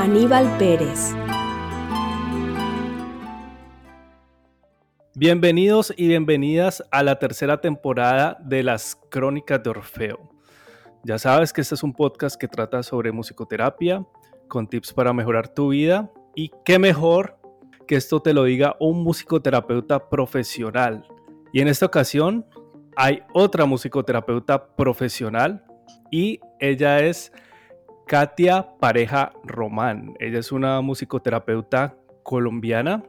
Aníbal Pérez. Bienvenidos y bienvenidas a la tercera temporada de las Crónicas de Orfeo. Ya sabes que este es un podcast que trata sobre musicoterapia, con tips para mejorar tu vida y qué mejor que esto te lo diga un musicoterapeuta profesional. Y en esta ocasión hay otra musicoterapeuta profesional y ella es Katia Pareja Román. Ella es una musicoterapeuta colombiana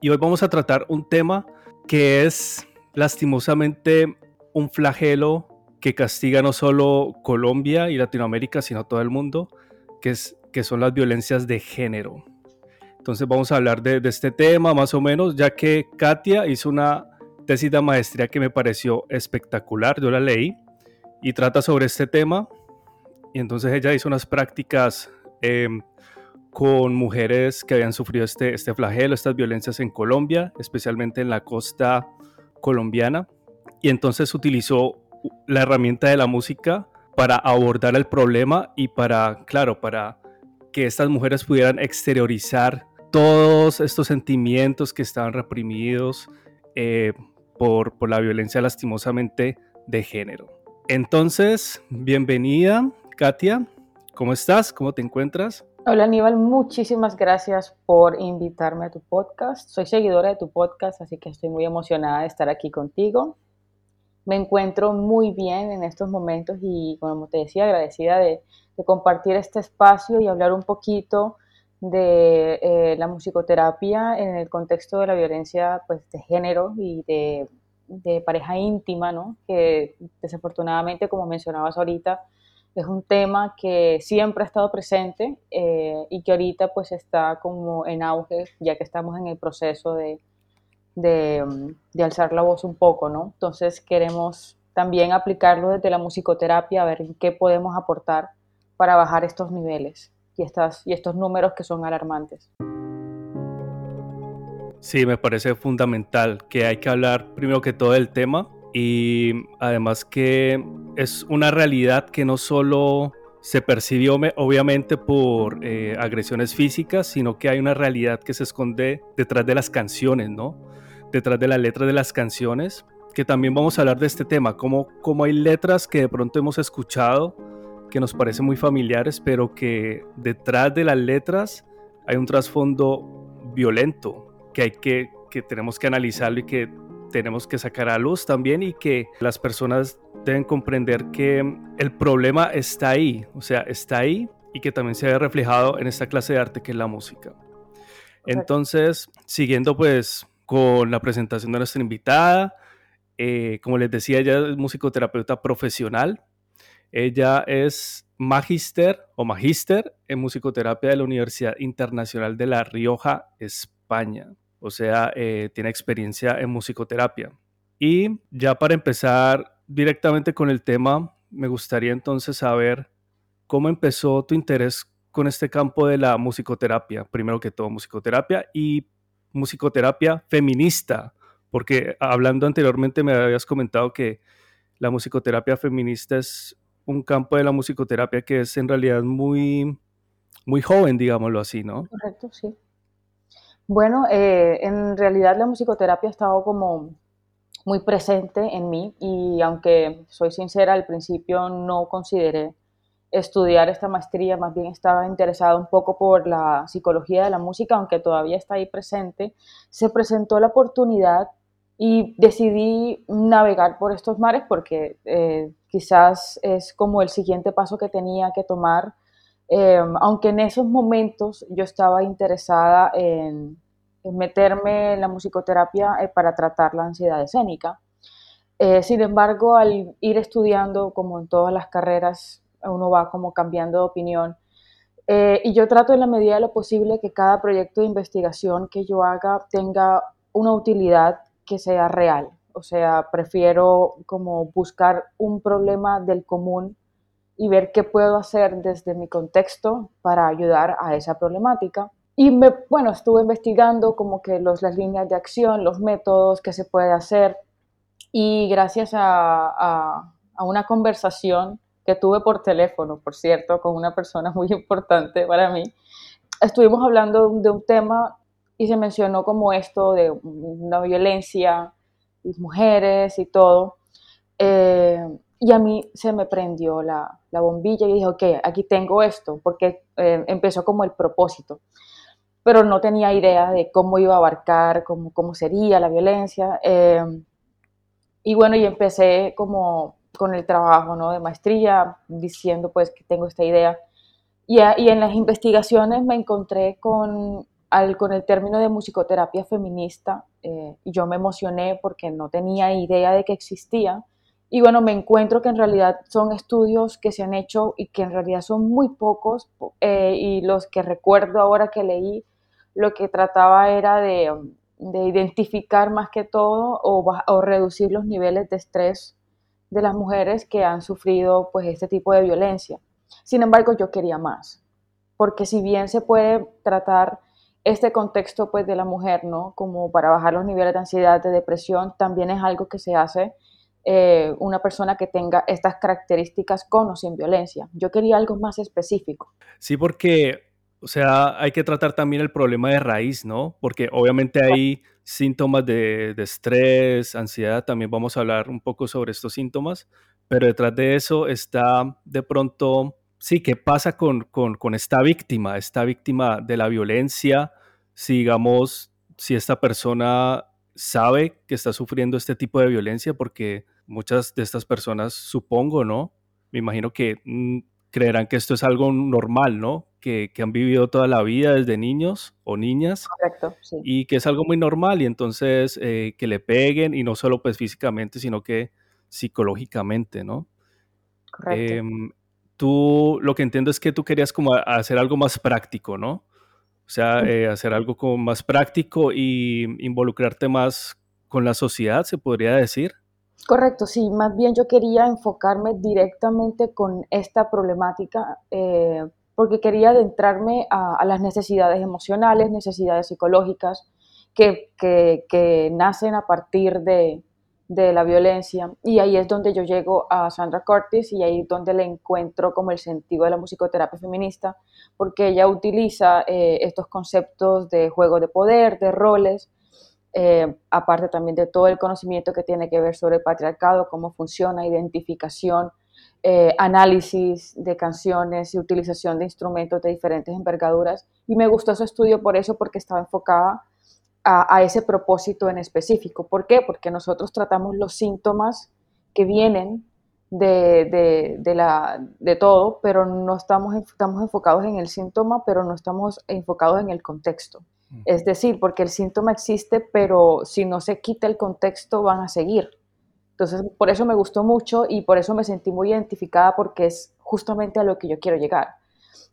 y hoy vamos a tratar un tema que es lastimosamente un flagelo que castiga no solo Colombia y Latinoamérica, sino todo el mundo, que, es, que son las violencias de género. Entonces vamos a hablar de, de este tema más o menos, ya que Katia hizo una tesis de maestría que me pareció espectacular, yo la leí y trata sobre este tema. Y entonces ella hizo unas prácticas em, con mujeres que habían sufrido este, este flagelo, estas violencias en Colombia, especialmente en la costa colombiana. Y entonces utilizó la herramienta de la música para abordar el problema y para, claro, para que estas mujeres pudieran exteriorizar todos estos sentimientos que estaban reprimidos eh, por, por la violencia lastimosamente de género. Entonces, bienvenida, Katia. ¿Cómo estás? ¿Cómo te encuentras? Hola Aníbal, muchísimas gracias por invitarme a tu podcast. Soy seguidora de tu podcast, así que estoy muy emocionada de estar aquí contigo. Me encuentro muy bien en estos momentos y, como te decía, agradecida de, compartir este espacio y hablar un poquito de eh, la musicoterapia en el contexto de la violencia pues, de género y de de pareja íntima, ¿no? Que desafortunadamente, como mencionabas ahorita, es un tema que siempre ha estado presente eh, y que ahorita pues está como en auge, ya que estamos en el proceso de, de, alzar la voz un poco, ¿no? Entonces queremos también aplicarlo desde la musicoterapia, a ver qué podemos aportar para bajar estos niveles y, estas, y estos números que son alarmantes. Sí, me parece fundamental que hay que hablar primero que todo del tema y además que es una realidad que no solo se percibió obviamente por eh, agresiones físicas, sino que hay una realidad que se esconde detrás de las canciones, ¿no? Detrás de la letra de las canciones, que también vamos a hablar de este tema, como, como hay letras que de pronto hemos escuchado que nos parecen muy familiares, pero que detrás de las letras hay un trasfondo violento, que hay que, que tenemos que analizarlo y que tenemos que sacar a luz también y que las personas deben comprender que el problema está ahí, o sea, está ahí y que también se ve reflejado en esta clase de arte que es la música. Entonces, siguiendo pues con la presentación de nuestra invitada, eh, como les decía, ella es musicoterapeuta profesional, ella es magíster o magíster en musicoterapia de la Universidad Internacional de La Rioja, España o sea, eh, tiene experiencia en musicoterapia. Y ya para empezar directamente con el tema, me gustaría entonces saber cómo empezó tu interés con este campo de la musicoterapia, primero que todo musicoterapia y musicoterapia feminista, porque hablando anteriormente me habías comentado que la musicoterapia feminista es un campo de la musicoterapia que es en realidad muy, muy joven, digámoslo así, ¿no? Correcto, sí. Bueno, eh, en realidad la musicoterapia ha estado como muy presente en mí y aunque soy sincera, al principio no consideré estudiar esta maestría, más bien estaba interesada un poco por la psicología de la música, aunque todavía está ahí presente, se presentó la oportunidad y decidí navegar por estos mares porque eh, quizás es como el siguiente paso que tenía que tomar Em, aunque en esos momentos yo estaba interesada en, meterme en la musicoterapia eh, para tratar la ansiedad escénica. Eh, sin embargo, al ir estudiando, como en todas las carreras, uno va como cambiando de opinión. Eh, y yo trato en la medida de lo posible que cada proyecto de investigación que yo haga tenga una utilidad que sea real. O sea, prefiero como buscar un problema del común y ver qué puedo hacer desde mi contexto para ayudar a esa problemática. Y me, bueno, estuve investigando como que los, las líneas de acción, los métodos que se puede hacer y gracias a, a, a una conversación que tuve por teléfono, por cierto, con una persona muy importante para mí, estuvimos hablando de un tema y se mencionó como esto de una violencia y mujeres y todo. Eh, y a mí se me prendió la, la, bombilla y dije, ok, aquí tengo esto, porque eh, empezó como el propósito, pero no tenía idea de cómo iba a abarcar, cómo, cómo sería la violencia. Eh, y bueno, y empecé como con el trabajo ¿no? de maestría, diciendo pues que tengo esta idea. Y, y en las investigaciones me encontré con, al, con el término de musicoterapia feminista eh, y yo me emocioné porque no tenía idea de que existía. Y bueno, me encuentro que en realidad son estudios que se han hecho y que en realidad son muy pocos eh, y los que recuerdo ahora que leí, lo que trataba era de, de identificar más que todo o, o reducir los niveles de estrés de las mujeres que han sufrido pues este tipo de violencia. Sin embargo, yo quería más, porque si bien se puede tratar este contexto pues de la mujer, ¿no? Como para bajar los niveles de ansiedad, de depresión, también es algo que se hace eh, una persona que tenga estas características con o sin violencia. Yo quería algo más específico. Sí, porque, o sea, hay que tratar también el problema de raíz, ¿no? Porque obviamente hay síntomas de, estrés, ansiedad, también vamos a hablar un poco sobre estos síntomas, pero detrás de eso está de pronto, sí, ¿qué pasa con, con, con esta víctima, esta víctima de la violencia? Si digamos, si esta persona sabe que está sufriendo este tipo de violencia, porque muchas de estas personas, supongo, ¿no? Me imagino que mm, creerán que esto es algo normal, ¿no? que, que, han vivido toda la vida desde niños o niñas. Correcto, sí. Y que es algo muy normal y entonces eh, que le peguen y no solo pues físicamente, sino que psicológicamente, ¿no? Correcto. Eh, tú, lo que entiendo es que tú querías como hacer algo más práctico, ¿no? O sea, eh, hacer algo como más práctico y involucrarte más con la sociedad, se podría decir. Correcto, sí, más bien yo quería enfocarme directamente con esta problemática eh, porque quería adentrarme a, las necesidades emocionales, necesidades psicológicas que, que, que nacen a partir de, de, la violencia. Y ahí es donde yo llego a Sandra Curtis y ahí es donde le encuentro como el sentido de la musicoterapia feminista, porque ella utiliza eh, estos conceptos de juego de poder, de roles, eh, aparte también de todo el conocimiento que tiene que ver sobre el patriarcado, cómo funciona, identificación, eh, análisis de canciones y utilización de instrumentos de diferentes envergaduras. Y me gustó ese estudio por eso, porque estaba enfocada a, a, ese propósito en específico. ¿Por qué? Porque nosotros tratamos los síntomas que vienen de, la, de todo, pero no estamos, estamos enfocados en el síntoma, pero no estamos enfocados en el contexto. Es decir, porque el síntoma existe, pero si no se quita el contexto van a seguir. Entonces, por eso me gustó mucho y por eso me sentí muy identificada porque es justamente a lo que yo quiero llegar.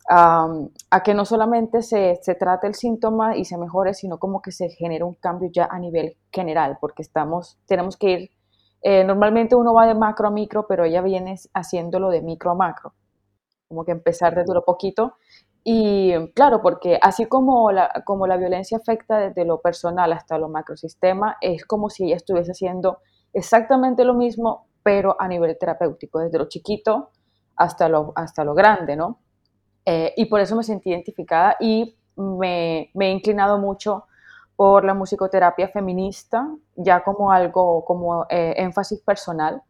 A que no solamente se, se trate el síntoma y se mejore, sino como que se genere un cambio ya a nivel general, porque estamos, tenemos que ir, eh, normalmente uno va de macro a micro, pero ella viene haciéndolo de micro a macro, como que empezar de duro poquito. Y claro, porque así como la, como la violencia afecta desde lo personal hasta lo macrosistema, es como si ella estuviese haciendo exactamente lo mismo, pero a nivel terapéutico, desde lo chiquito hasta lo, hasta lo grande, ¿no? Eh, y por eso me sentí identificada y me, me, he inclinado mucho por la musicoterapia feminista, ya como algo, como eh, énfasis personal,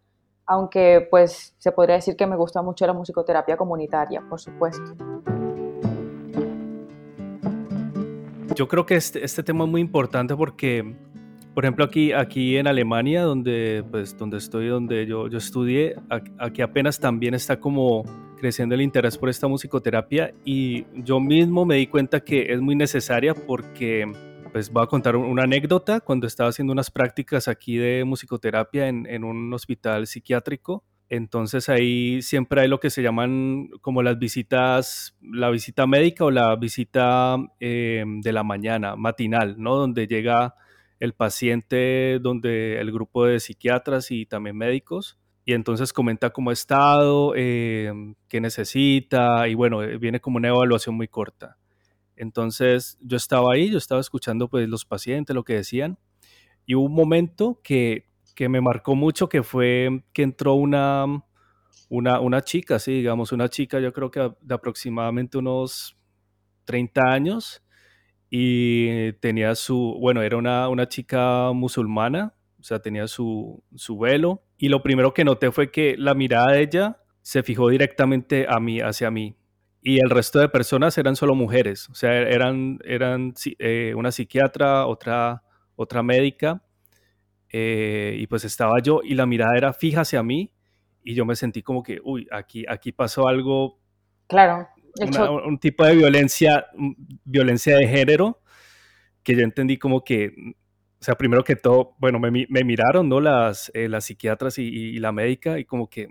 aunque pues se podría decir que me gusta mucho la musicoterapia comunitaria, por supuesto. Yo creo que este, este tema es muy importante porque por ejemplo, aquí, aquí en Alemania, donde, pues, donde estoy, donde yo, yo estudié, aquí apenas también está como creciendo el interés por esta musicoterapia y yo mismo me di cuenta que es muy necesaria porque, pues voy a contar una anécdota, cuando estaba haciendo unas prácticas aquí de musicoterapia en, en un hospital psiquiátrico, Entonces ahí siempre hay lo que se llaman como las visitas, la visita médica o la visita eh, de la mañana, matinal, ¿no? Donde llega el paciente, donde el grupo de psiquiatras y también médicos, y entonces comenta cómo ha estado, eh, qué necesita, y bueno, eh, viene como una evaluación muy corta. Entonces yo estaba ahí, yo estaba escuchando pues los pacientes, lo que decían, y hubo un momento que que me marcó mucho, que fue que entró una, una, una chica, sí, digamos, una chica yo creo que de aproximadamente unos 30 años y tenía su, bueno, era una, una chica musulmana, o sea, tenía su, su velo y lo primero que noté fue que la mirada de ella se fijó directamente a mí, hacia mí. Y el resto de personas eran solo mujeres, o sea, eran, eran eh, una psiquiatra, otra, otra médica eh, y pues estaba yo y la mirada era fija hacia mí y yo me sentí como que, uy, aquí, aquí pasó algo. Claro. un tipo de violencia, violencia de género que yo entendí como que, o sea, primero que todo, bueno, me, me miraron, ¿no? Las, eh, las psiquiatras y, y, la médica y como que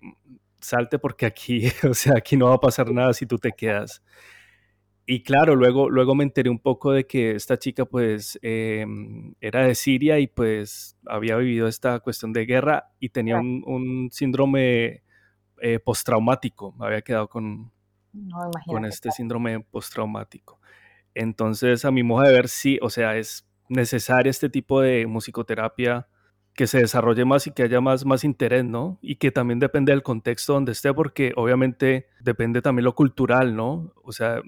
salte porque aquí, o sea, aquí no va a pasar nada si tú te quedas y claro, luego, luego me enteré un poco de que esta chica pues em, era de Siria y pues había vivido esta cuestión de guerra y tenía un, síndrome eh, postraumático, había quedado con, con este síndrome postraumático. Entonces a mi modo de ver sí, o sea, es necesaria este tipo de musicoterapia que se desarrolle más y que haya más, más interés, ¿no? Y que también depende del contexto donde esté, porque obviamente depende también lo cultural, ¿no? O sea,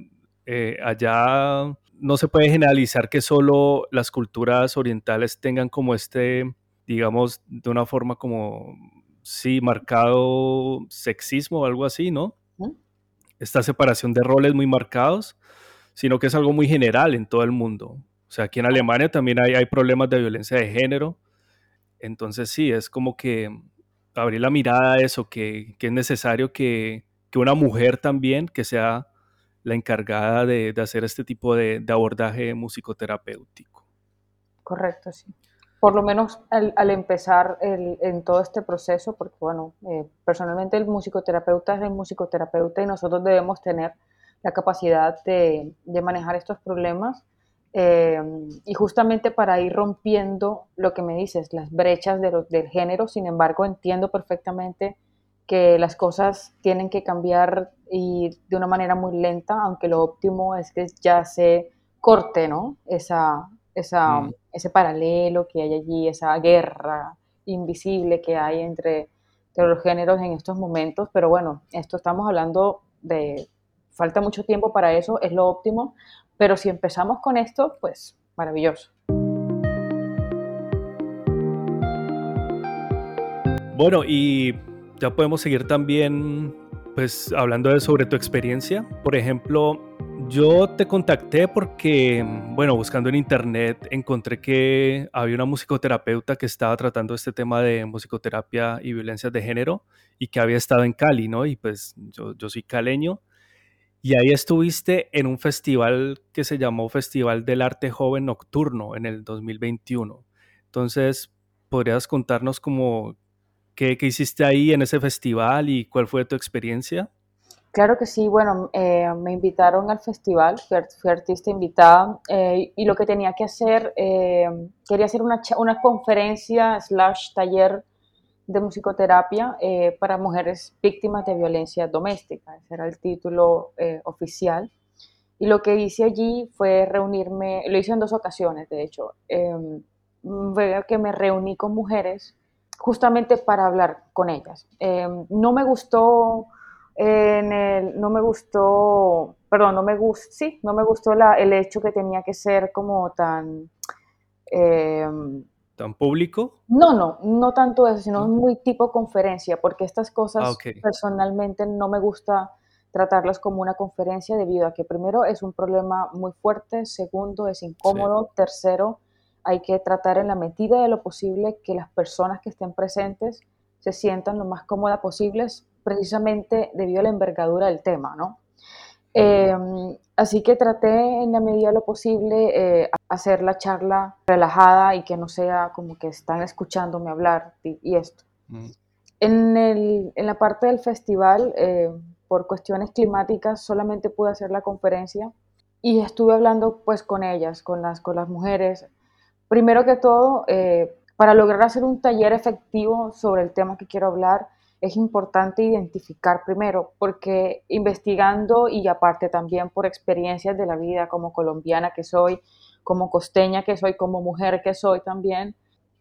eh, allá no se puede generalizar que solo las culturas orientales tengan como este, digamos, de una forma como, sí, marcado sexismo o algo así, ¿no? Esta separación de roles muy marcados, sino que es algo muy general en todo el mundo. O sea, aquí en Alemania también hay, hay problemas de violencia de género. Entonces sí, es como que abrir la mirada a eso, que, que es necesario que, que, una mujer también, que sea la encargada de, hacer este tipo de, abordaje musicoterapéutico. Correcto, sí. Por lo menos al, empezar en todo este proceso, porque bueno, eh, personalmente el musicoterapeuta es el musicoterapeuta y nosotros debemos tener la capacidad de, manejar estos problemas eh, y justamente para ir rompiendo lo que me dices, las brechas de del género, sin embargo entiendo perfectamente que las cosas tienen que cambiar y de una manera muy lenta, aunque lo óptimo es que ya se corte, ¿no? Esa, esa, mm. Ese paralelo que hay allí, esa guerra invisible que hay entre, los géneros en estos momentos, pero bueno, esto estamos hablando de, falta mucho tiempo para eso, es lo óptimo, pero si empezamos con esto, pues maravilloso. Bueno, y ya podemos seguir también, pues, hablando de sobre tu experiencia. Por ejemplo, yo te contacté porque, bueno, buscando en internet encontré que había una musicoterapeuta que estaba tratando este tema de musicoterapia y violencias de género y que había estado en Cali, ¿no? Y pues yo, yo soy caleño. Y ahí estuviste en un festival que se llamó Festival del Arte Joven Nocturno en el 2021. Entonces, ¿podrías contarnos como ¿Qué, hiciste ahí en ese festival y cuál fue tu experiencia? Claro que sí, bueno, eh, me invitaron al festival, fui, artista invitada eh, y lo que tenía que hacer, eh, quería hacer una, una, conferencia slash taller de musicoterapia para mujeres víctimas de violencia doméstica, ese era el título oficial. Y lo que hice allí fue reunirme, lo hice en dos ocasiones, de hecho, veo que me reuní con mujeres justamente para hablar con ellas. Em, no me gustó en el, no me gustó, perdón, no me gustó, sí, no me gustó la, el hecho que tenía que ser como tan... Em, ¿Tan público? No, no, no tanto eso, sino muy tipo conferencia, porque estas cosas ah, personalmente no me gusta tratarlas como una conferencia debido a que primero es un problema muy fuerte, segundo es incómodo, tercero hay que tratar en la medida de lo posible que las personas que estén presentes se sientan lo más cómodas posibles, precisamente debido a la envergadura del tema, ¿no? Em, así que traté en la medida de lo posible eh, hacer la charla relajada y que no sea como que están escuchándome hablar y, esto. Mm. En, el, en la parte del festival, eh, por cuestiones climáticas, solamente pude hacer la conferencia y estuve hablando pues con ellas, con las, con las mujeres. Primero que todo, eh, para lograr hacer un taller efectivo sobre el tema que quiero hablar, es importante identificar primero, porque investigando y aparte también por experiencias de la vida como colombiana que soy, como costeña que soy, como mujer que soy también,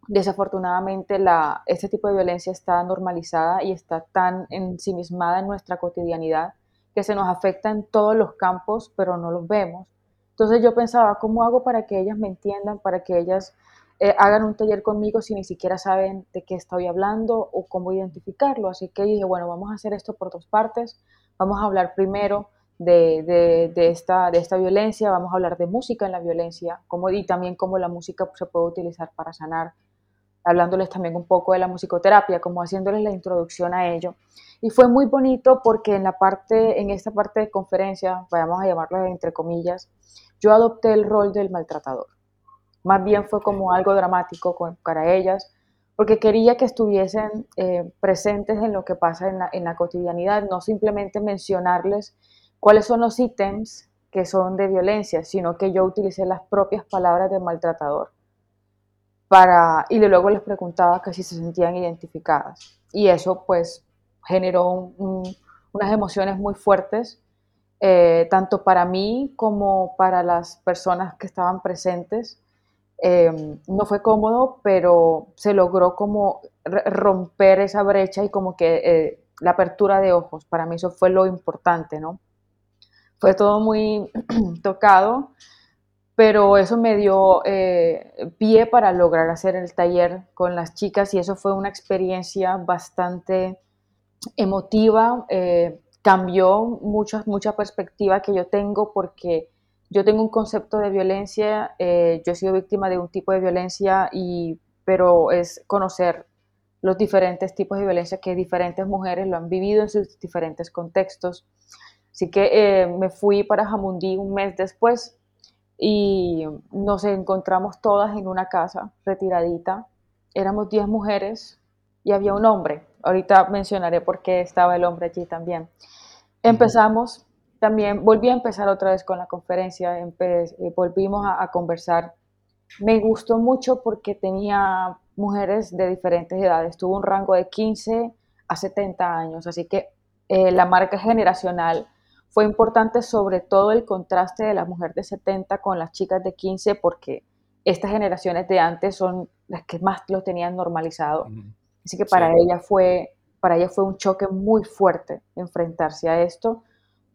desafortunadamente este tipo de violencia está normalizada y está tan ensimismada en nuestra cotidianidad que se nos afecta en todos los campos, pero no los vemos. Entonces yo pensaba, ¿cómo hago para que ellas me entiendan, para que ellas eh, hagan un taller conmigo si ni siquiera saben de qué estoy hablando o cómo identificarlo? Así que dije, bueno, vamos a hacer esto por dos partes. Vamos a hablar primero de, de, esta, de esta violencia, vamos a hablar de música en la violencia cómo, y también cómo la música se puede utilizar para sanar hablándoles también un poco de la musicoterapia, como haciéndoles la introducción a ello. Y fue muy bonito porque en la parte, en esta parte de conferencia, vamos a llamarlo entre comillas, yo adopté el rol del maltratador. Más bien fue como algo dramático para ellas, porque quería que estuviesen eh, presentes en lo que pasa en la, en la cotidianidad, no simplemente mencionarles cuáles son los ítems que son de violencia, sino que yo utilicé las propias palabras del maltratador y luego les preguntaba que si se sentían identificadas. Y eso pues generó unas emociones muy fuertes, eh, tanto para mí como para las personas que estaban presentes. Em, no fue cómodo, pero se logró como romper esa brecha y como que eh, la apertura de ojos, para mí eso fue lo importante, ¿no? Fue todo muy tocado pero eso me dio eh, pie para lograr hacer el taller con las chicas y eso fue una experiencia bastante emotiva, eh, cambió mucha, mucha perspectiva que yo tengo porque yo tengo un concepto de violencia, eh, yo he sido víctima de un tipo de violencia, y, pero es conocer los diferentes tipos de violencia que diferentes mujeres lo han vivido en sus diferentes contextos. Así que me fui para Jamundí un mes después y nos encontramos todas en una casa retiradita. Éramos 10 mujeres y había un hombre. Ahorita mencionaré por qué estaba el hombre allí también. Empezamos también, volví a empezar otra vez con la conferencia, eh, volvimos a, conversar. Me gustó mucho porque tenía mujeres de diferentes edades, tuvo un rango de 15 a 70 años, así que eh, la marca generacional fue importante sobre todo el contraste de la mujer de 70 con las chicas de 15 porque estas generaciones de antes son las que más lo tenían normalizado. Así que para ella fue para ella fue un choque muy fuerte enfrentarse a esto,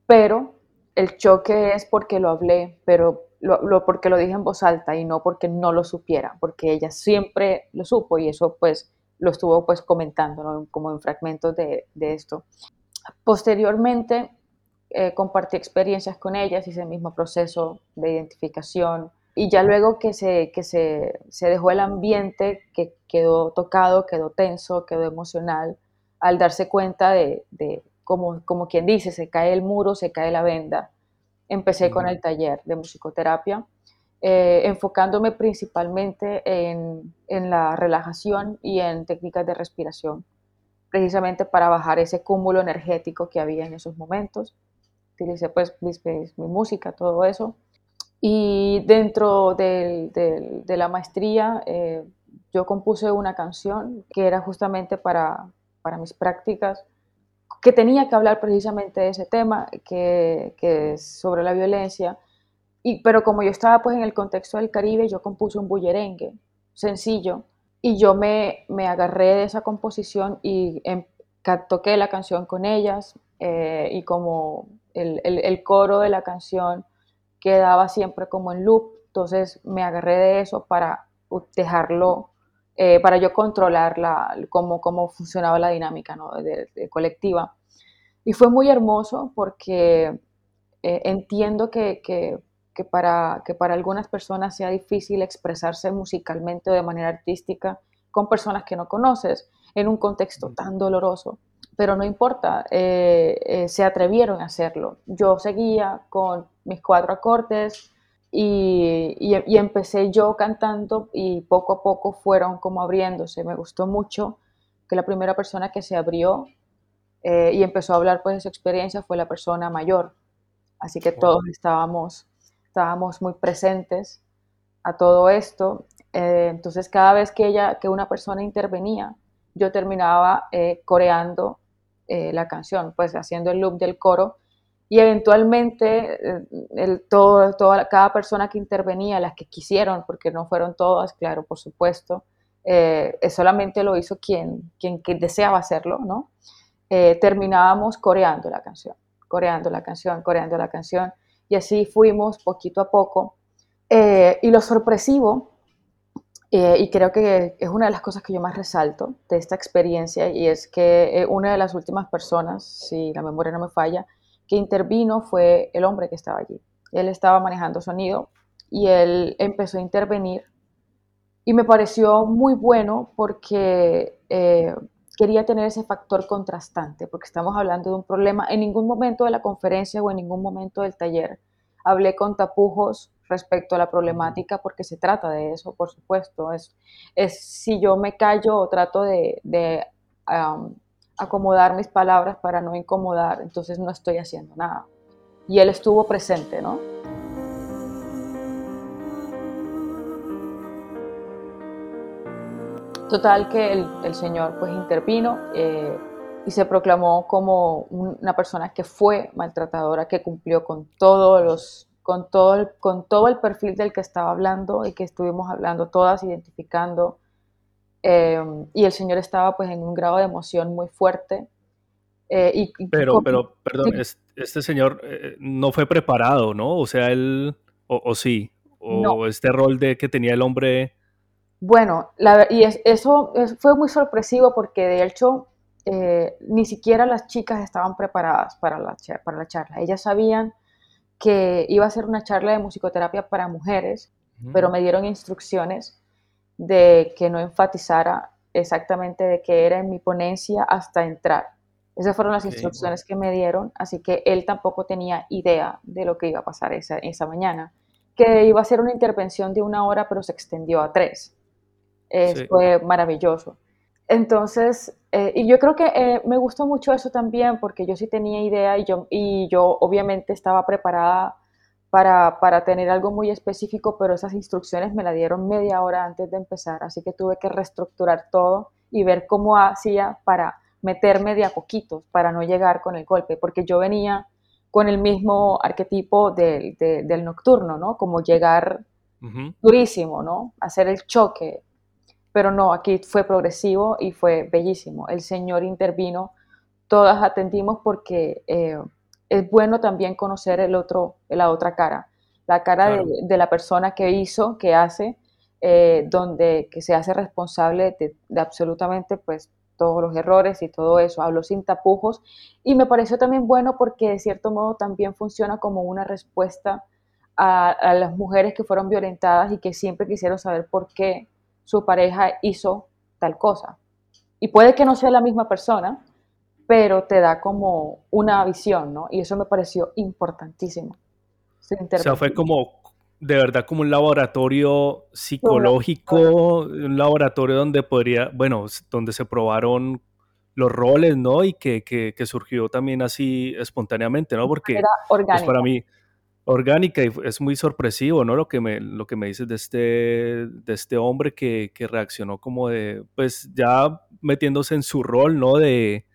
pero el choque es porque lo hablé, pero lo, porque lo dije en voz alta y no porque no lo supiera, porque ella siempre lo supo y eso pues lo estuvo pues comentando como en fragmentos de, de esto. Posteriormente eh, compartí experiencias con ellas, hice el mismo proceso de identificación y ya luego que se, que se, se dejó el ambiente, que quedó tocado, quedó tenso, quedó emocional, al darse cuenta de, de como, como quien dice, se cae el muro, se cae la venda, empecé con el taller de musicoterapia, eh, enfocándome principalmente en, en, la relajación y en técnicas de respiración, precisamente para bajar ese cúmulo energético que había en esos momentos. Utilicé pues mi, música, todo eso. Y dentro de la maestría eh, yo compuse una canción que era justamente para, para mis prácticas, que tenía que hablar precisamente de ese tema, que, que es sobre la violencia. Y, pero como yo estaba pues en el contexto del Caribe, yo compuse un bullerengue sencillo y yo me, me agarré de esa composición y em, toqué la canción con ellas eh, y como el, coro de la canción quedaba siempre como en loop, entonces me agarré de eso para dejarlo, eh, para yo controlar la, cómo, cómo funcionaba la dinámica de, colectiva. Y fue muy hermoso porque eh, entiendo que, que, para, que para algunas personas sea difícil expresarse musicalmente o de manera artística con personas que no conoces en un contexto tan doloroso pero no importa, eh, eh, se atrevieron a hacerlo. Yo seguía con mis cuatro acordes y, y, empecé yo cantando y poco a poco fueron como abriéndose. Me gustó mucho que la primera persona que se abrió eh, y empezó a hablar pues de su experiencia fue la persona mayor. Así que todos estábamos, estábamos muy presentes a todo esto. Entonces cada vez que, ella, que una persona intervenía, yo terminaba eh, la canción, pues haciendo el loop del coro y eventualmente el, todo, cada persona que intervenía, las que quisieron, porque no fueron todas, claro, por supuesto, solamente lo hizo quien, quien, deseaba hacerlo, ¿no? Eh, terminábamos coreando la canción, coreando la canción, coreando la canción, y así fuimos poquito a poco. Eh, y lo sorpresivo, eh, y creo que es una de las cosas que yo más resalto de esta experiencia, y es que una de las últimas personas, si la memoria no me falla, que intervino fue el hombre que estaba allí. Él estaba manejando sonido y él empezó a intervenir y me pareció muy bueno porque quería tener ese factor contrastante, porque estamos hablando de un problema. En ningún momento de la conferencia o en ningún momento del taller hablé con tapujos respecto a la problemática, porque se trata de eso, por supuesto. Es, es si yo me callo o trato de, acomodar mis palabras para no incomodar, entonces no estoy haciendo nada. Y él estuvo presente, ¿no? Total que el, Señor pues intervino eh, y se proclamó como una persona que fue maltratadora, que cumplió con todos los con todo, el, con todo el perfil del que estaba hablando y que estuvimos hablando todas, identificando. Eh, y el Señor estaba pues en un grado de emoción muy fuerte. Eh, y, pero, pero, perdón, este señor no fue preparado, ¿no? O sea, él, o, sí, o este rol de que tenía el hombre bueno, y eso fue muy sorpresivo porque de hecho eh, ni siquiera las chicas estaban preparadas para la, para la charla. Ellas sabían que iba a ser una charla de musicoterapia para mujeres, pero me dieron instrucciones de que no enfatizara exactamente de qué era en mi ponencia hasta entrar. Esas fueron las instrucciones que me dieron, así que él tampoco tenía idea de lo que iba a pasar esa, esa mañana, que iba a ser una intervención de una hora, pero se extendió a tres. Fue maravilloso. Entonces, eh, y yo creo que eh, me gustó mucho eso también porque yo sí tenía idea y yo, y yo obviamente estaba preparada para, para, tener algo muy específico, pero esas instrucciones me la dieron media hora antes de empezar, así que tuve que reestructurar todo y ver cómo hacía para meterme de a poquitos, para no llegar con el golpe, porque yo venía con el mismo arquetipo del, del nocturno, ¿no? Como llegar durísimo, ¿no? Hacer el choque, pero no, aquí fue progresivo y fue bellísimo. El Señor intervino, todas atendimos porque eh, es bueno también conocer el otro, la otra cara, la cara de, la persona que hizo, que hace, eh, donde que se hace responsable de, absolutamente pues todos los errores y todo eso, habló sin tapujos. Y me pareció también bueno porque de cierto modo también funciona como una respuesta a, a las mujeres que fueron violentadas y que siempre quisieron saber por qué su pareja hizo tal cosa. Y puede que no sea la misma persona, pero te da como una visión, ¿no? Y eso me pareció importantísimo. O sea, fue como, de verdad, como un laboratorio psicológico, un laboratorio donde podría, bueno, donde se probaron los roles, ¿no? Y que, que, surgió también así espontáneamente, ¿no? Porque pues, para mí, orgánica y es muy sorpresivo, ¿no? Lo que me, lo que me dices de este, de este hombre que, reaccionó como de, pues ya metiéndose en su rol, ¿no? De,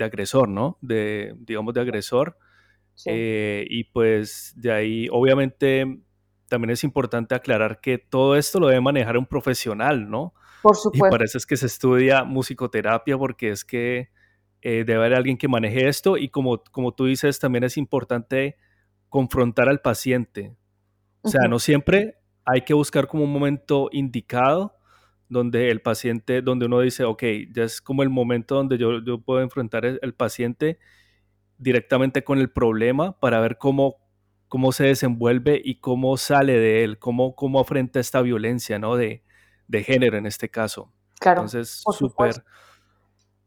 agresor, ¿no? De, digamos, de agresor. Eh, y pues de ahí, obviamente, también es importante aclarar que todo esto lo debe manejar un profesional, ¿no? Por supuesto. Y parece es que se estudia musicoterapia porque es que eh, debe haber alguien que maneje esto y como, como tú dices, también es importante confrontar al paciente. O sea, no siempre hay que buscar como un momento indicado donde el paciente, donde uno dice, ok, ya es como el momento donde yo, yo puedo enfrentar el, paciente directamente con el problema para ver cómo, cómo se desenvuelve y cómo sale de él, cómo, cómo afrenta esta violencia, ¿no? De, de género en este caso. Claro. Entonces, súper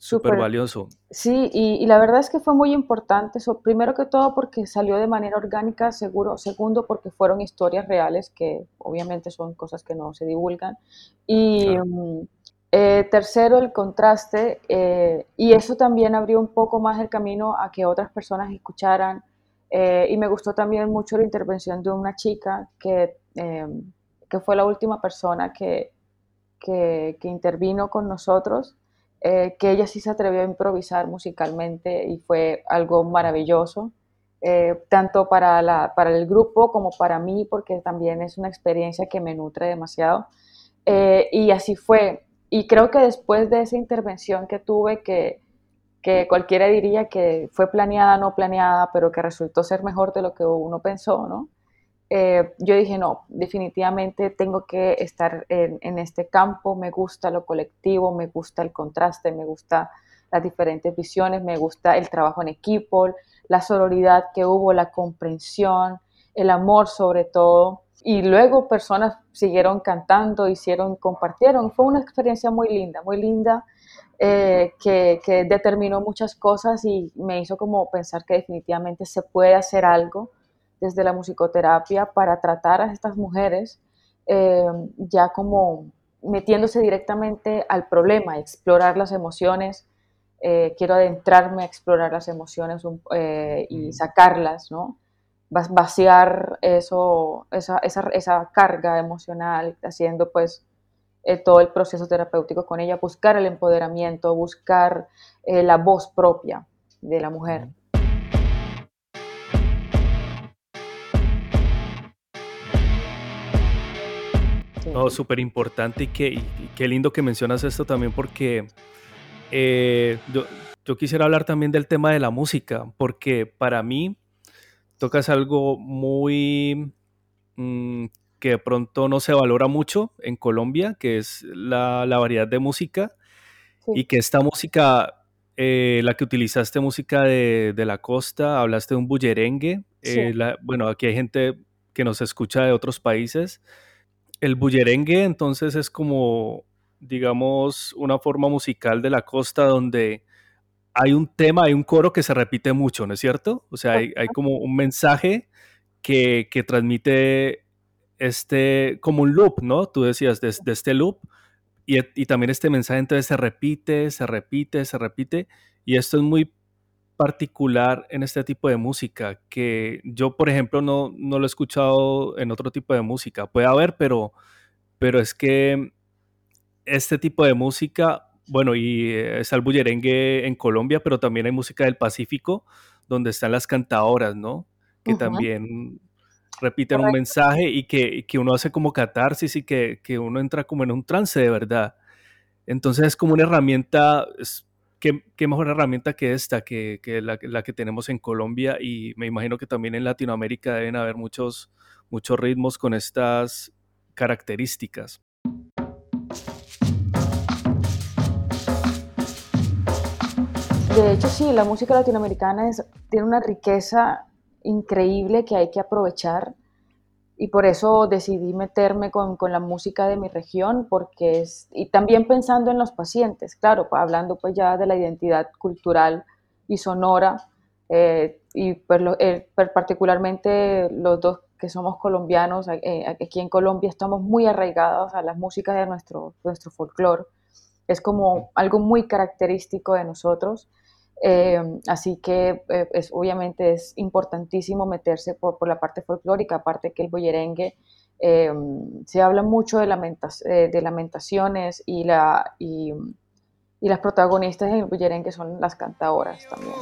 Súper valioso. Sí, y, la verdad es que fue muy importante, primero que todo porque salió de manera orgánica, seguro, segundo porque fueron historias reales, que obviamente son cosas que no se divulgan, y, mm, Eh, tercero, el contraste, eh, y eso también abrió un poco más el camino a que otras personas escucharan. Eh, y me gustó también mucho la intervención de una chica que, que fue la última persona que, que, que intervino con nosotros, que ella sí se atrevió a improvisar musicalmente y fue algo maravilloso. tanto para, la, para el grupo como para mí, porque también es una experiencia que me nutre demasiado. y así fue, y creo que después de esa intervención que tuve, que, que cualquiera diría que fue planeada, no planeada, pero que resultó ser mejor de lo que uno pensó, ¿no? Eh, yo dije, no, definitivamente tengo que estar en, este campo, me gusta lo colectivo, me gusta el contraste, me gusta las diferentes visiones, me gusta el trabajo en equipo, la sororidad que hubo, la comprensión, el amor sobre todo. Y luego personas siguieron cantando, hicieron, compartieron. Fue una experiencia muy linda, muy linda, eh, que, que, determinó muchas cosas y me hizo como pensar que definitivamente se puede hacer algo desde la musicoterapia para tratar a estas mujeres eh, ya como metiéndose directamente al problema, explorar las emociones. Eh, quiero adentrarme a explorar las emociones y sacarlas, ¿no? vaciar eso, esa, esa, esa carga emocional, haciendo pues eh, todo el proceso terapéutico con ella, buscar el empoderamiento, buscar eh, la voz propia de la mujer. No, súper importante y, que, qué lindo que mencionas esto también porque eh, yo, yo, quisiera hablar también del tema de la música, porque para mí tocas algo muy mm, que de pronto no se valora mucho en Colombia, que es la, variedad de música y que esta música, eh, la que utilizaste música de, la costa, hablaste de un bullerengue, eh, bueno, aquí hay gente que nos escucha de otros países. El bullerengue entonces es como, digamos, una forma musical de la costa donde hay un tema, hay un coro que se repite mucho, ¿no es cierto? O sea, hay, como un mensaje que, transmite este, como un loop, ¿no? Tú decías, de, este loop, y, también este mensaje entonces se repite, se repite, se repite, y esto es muy particular en este tipo de música, que yo, por ejemplo, no, no lo he escuchado en otro tipo de música. Puede haber, pero, pero es que este tipo de música bueno, y eh, está el bullerengue en Colombia, pero también hay música del Pacífico, donde están las cantadoras, ¿no? Que también repiten un mensaje y que, uno hace como catarsis y que, uno entra como en un trance de verdad. Entonces es como una herramienta, ¿qué, mejor herramienta que esta, que, la, que tenemos en Colombia y me imagino que también en Latinoamérica deben haber muchos, muchos ritmos con estas características. De hecho, sí, la música latinoamericana tiene una riqueza increíble que hay que aprovechar y por eso decidí meterme con, la música de mi región, porque es, y también pensando en los pacientes, claro, hablando pues ya de la identidad cultural y sonora, eh, y pues eh, particularmente los dos que somos colombianos, eh, aquí en Colombia estamos muy arraigados a las músicas de nuestro, nuestro folclore, es como algo muy característico de nosotros. Eh, así que eh, es, obviamente es importantísimo meterse por, por, la parte folclórica, aparte que el boyerengue eh, se habla mucho de, de lamentaciones y, la, y, y, las protagonistas en el boyerengue son las cantadoras también.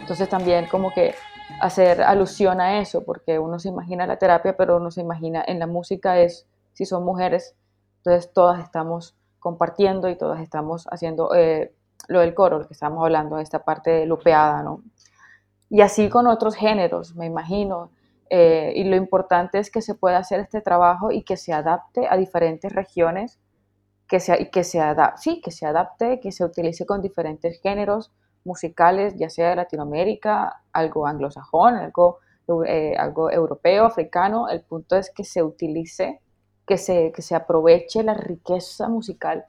Entonces también como que hacer alusión a eso, porque uno se imagina la terapia, pero uno se imagina en la música es, si son mujeres, entonces todas estamos compartiendo y todas estamos haciendo eh, lo del coro, lo que estamos hablando, esta parte lupeada, ¿no? Y así con otros géneros, me imagino. Eh, y lo importante es que se pueda hacer este trabajo y que se adapte a diferentes regiones, que se, que se adapte, sí, que se adapte, que se utilice con diferentes géneros, musicales, ya sea de Latinoamérica, algo anglosajón, algo, eh, algo europeo, africano. El punto es que se utilice, que se, que se aproveche la riqueza musical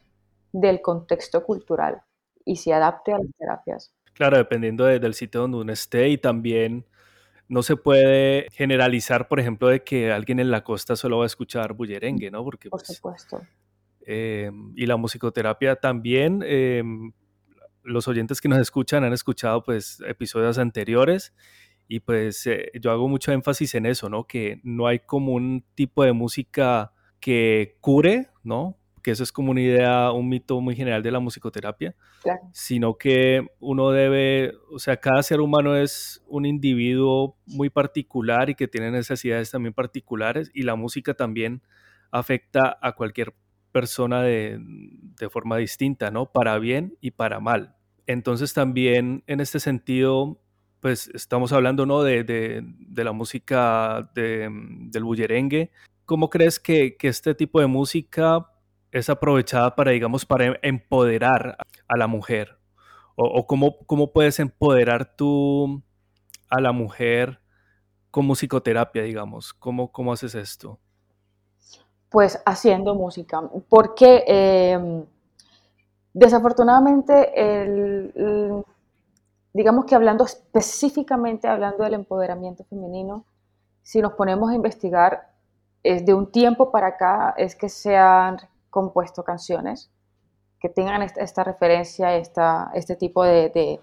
del contexto cultural y se adapte a las terapias. Claro, dependiendo del sitio donde uno esté y también no se puede generalizar, por ejemplo, de que alguien en la costa solo va a escuchar bullerengue, ¿no? Porque, por pues, supuesto. Eh, y la musicoterapia también. Eh, los oyentes que nos escuchan han escuchado pues episodios anteriores y pues eh, yo hago mucho énfasis en eso, ¿no? Que no hay como un tipo de música que cure, ¿no? Que eso es como una idea, un mito muy general de la musicoterapia, sino que uno debe, o sea, cada ser humano es un individuo muy particular y que tiene necesidades también particulares y la música también afecta a cualquier persona de, de forma distinta, ¿no? Para bien y para mal. Entonces también en este sentido, pues estamos hablando ¿no? de, de, la música del bullerengue. ¿Cómo crees que, este tipo de música es aprovechada para, digamos, para empoderar a la mujer? ¿O, cómo, cómo, puedes empoderar tú a la mujer con musicoterapia, digamos? ¿Cómo, cómo haces esto? Pues haciendo música, porque... Eh, Desafortunadamente, digamos que hablando específicamente, hablando del empoderamiento femenino, si nos ponemos a investigar, es de un tiempo para acá es que se han compuesto canciones que tengan esta, referencia, esta, este tipo de,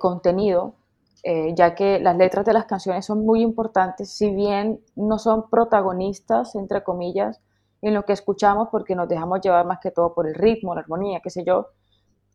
contenido, eh, ya que las letras de las canciones son muy importantes, si bien no son protagonistas, entre comillas, en lo que escuchamos porque nos dejamos llevar más que todo por el ritmo, la armonía, qué sé yo.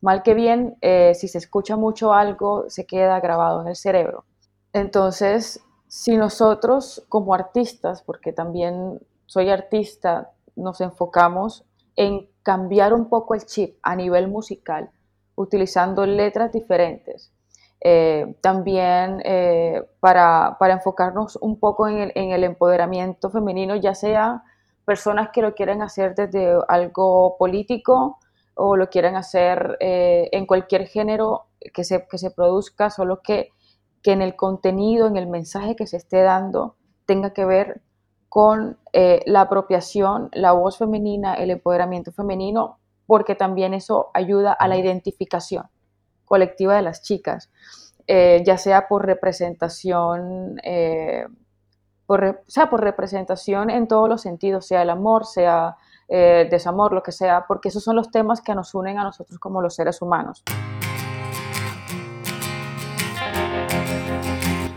Mal que bien, eh, si se escucha mucho algo, se queda grabado en el cerebro. Entonces, si nosotros como artistas, porque también soy artista, nos enfocamos en cambiar un poco el chip a nivel musical, utilizando letras diferentes. Eh, también eh, para, enfocarnos un poco en el empoderamiento femenino, ya sea personas que lo quieren hacer desde algo político o lo quieren hacer eh, en cualquier género que se, que se produzca, solo que, que en el contenido, en el mensaje que se esté dando, tenga que ver con eh, la apropiación, la voz femenina, el empoderamiento femenino, porque también eso ayuda a la identificación colectiva de las chicas, eh, ya sea por representación por, sea por representación en todos los sentidos, sea el amor, sea eh, desamor, lo que sea, porque esos son los temas que nos unen a nosotros como los seres humanos.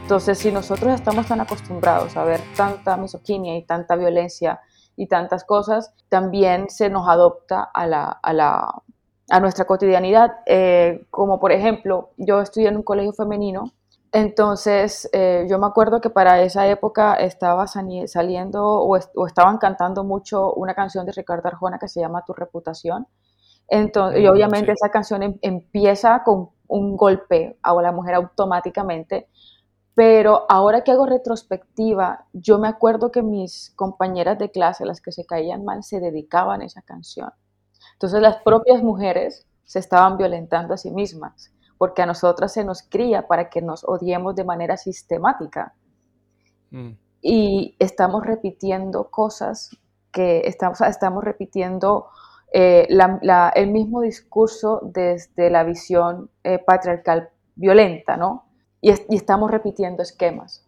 Entonces, si nosotros estamos tan acostumbrados a ver tanta misoginia y tanta violencia y tantas cosas, también se nos adopta a, la, a, la, a nuestra cotidianidad. Eh, como por ejemplo, yo estudié en un colegio femenino entonces, eh, yo me acuerdo que para esa época estaba saliendo o, estaban cantando mucho una canción de Ricardo Arjona que se llama Tu reputación. Entonces, y mm, obviamente esa canción em, empieza con un golpe a la mujer automáticamente, pero ahora que hago retrospectiva, yo me acuerdo que mis compañeras de clase, las que se caían mal, se dedicaban a esa canción. Entonces las propias mujeres se estaban violentando a sí mismas porque a nosotras se nos cría para que nos odiemos de manera sistemática. Mm. Y estamos repitiendo cosas que estamos, estamos repitiendo eh, el mismo discurso desde la visión eh, patriarcal violenta, ¿no? Y, estamos repitiendo esquemas.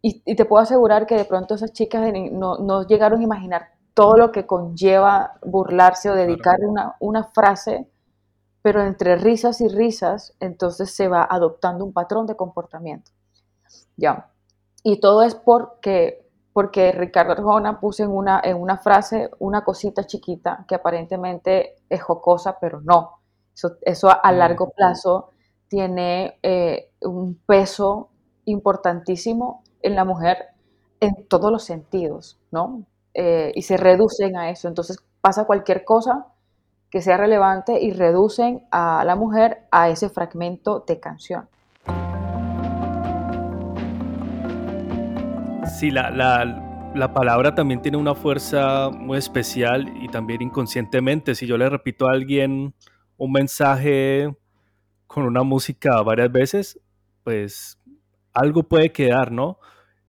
Y, te puedo asegurar que de pronto esas chicas no, llegaron a imaginar todo lo que conlleva burlarse o dedicarle una, una frase pero entre risas y risas, entonces se va adoptando un patrón de comportamiento. Ya. Y todo es porque, porque Ricardo Arjona puso en una, en una frase una cosita chiquita que aparentemente es jocosa, pero no. Eso, a, mm. largo plazo tiene eh, un peso importantísimo en la mujer en todos los sentidos, ¿no? Eh, y se reducen a eso. Entonces pasa cualquier cosa que sea relevante y reducen a la mujer a ese fragmento de canción. Sí, la, la, palabra también tiene una fuerza muy especial y también inconscientemente. Si yo le repito a alguien un mensaje con una música varias veces, pues algo puede quedar, ¿no?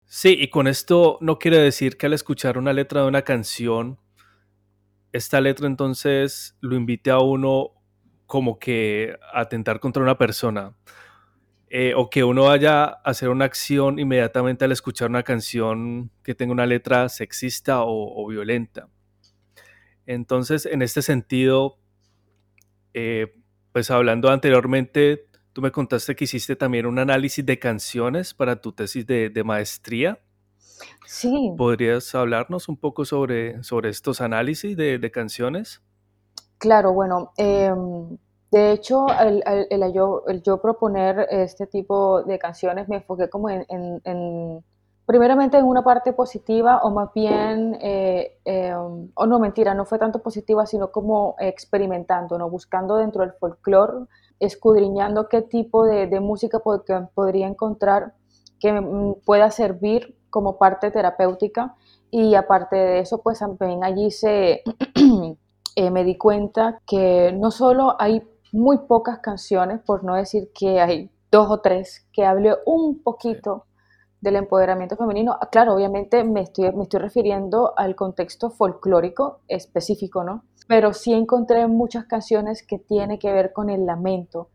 Sí, y con esto no quiere decir que al escuchar una letra de una canción esta letra entonces lo invite a uno como que atentar contra una persona. Eh, o que uno vaya a hacer una acción inmediatamente al escuchar una canción que tenga una letra sexista o, violenta. Entonces, en este sentido, eh, pues hablando anteriormente, tú me contaste que hiciste también un análisis de canciones para tu tesis de, maestría. Sí. ¿Podrías hablarnos un poco sobre, sobre estos análisis de, canciones? Claro, bueno, em, de hecho, el, yo, yo, proponer este tipo de canciones me enfoqué como en, primeramente en una parte positiva o más bien, eh, eh, o no mentira, no fue tanto positiva, sino como experimentando, ¿no? buscando dentro del folclore, escudriñando qué tipo de, música podría encontrar que pueda servir como parte terapéutica y aparte de eso, pues también allí se... Eh, me di cuenta que no solo hay muy pocas canciones, por no decir que hay dos o tres, que hable un poquito del empoderamiento femenino. Ah, claro, obviamente me estoy, me estoy refiriendo al contexto folclórico específico, ¿no? Pero sí encontré muchas canciones que tienen que ver con el lamento,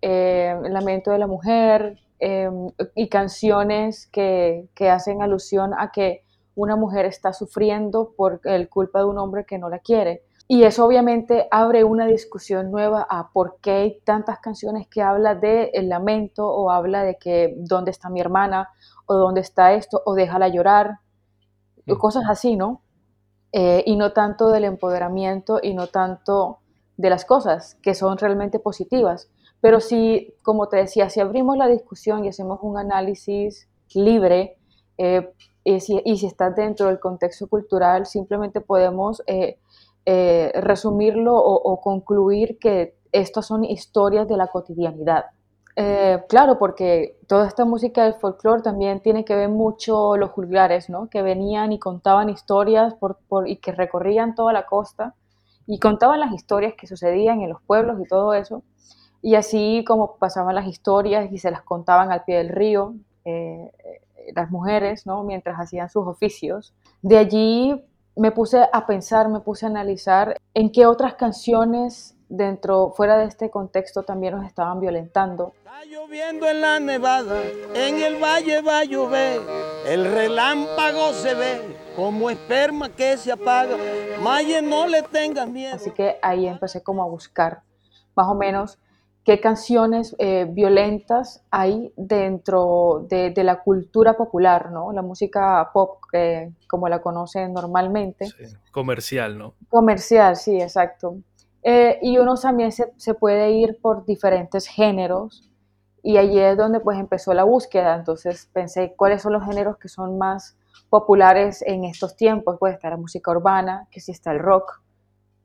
eh, el lamento de la mujer em, y canciones que, que hacen alusión a que una mujer está sufriendo por el culpa de un hombre que no la quiere. Y eso obviamente abre una discusión nueva a por qué hay tantas canciones que habla de el lamento o habla de que dónde está mi hermana o dónde está esto o déjala llorar, o cosas así, ¿no? Eh, y no tanto del empoderamiento y no tanto de las cosas que son realmente positivas. Pero si, como te decía, si abrimos la discusión y hacemos un análisis libre, eh, y, si, estás dentro del contexto cultural, simplemente podemos eh, eh, resumirlo o, concluir que estas son historias de la cotidianidad. Claro, porque toda esta música del folclore también tiene que ver mucho los juglares, ¿no? Que venían y contaban historias por, y que recorrían toda la costa y contaban las historias que sucedían en los pueblos y todo eso. Y así como pasaban las historias y se las contaban al pie del río, eh, las mujeres, ¿no? Mientras hacían sus oficios. De allí me puse a pensar, me puse a analizar en qué otras canciones dentro, fuera de este contexto también nos estaban violentando. Está lloviendo en la nevada, en el valle va a llover, el relámpago se ve como esperma que se apaga, Maye no le tengas miedo. Así que ahí empecé como a buscar más o menos qué canciones eh, violentas hay dentro de, la cultura popular, ¿no? La música pop, como la conocen normalmente. comercial, ¿no? Comercial, sí, exacto. Eh, y uno también se, se, puede ir por diferentes géneros y allí es donde pues empezó la búsqueda. Entonces pensé cuáles son los géneros que son más populares en estos tiempos. Puede estar la música urbana, que sí está el rock,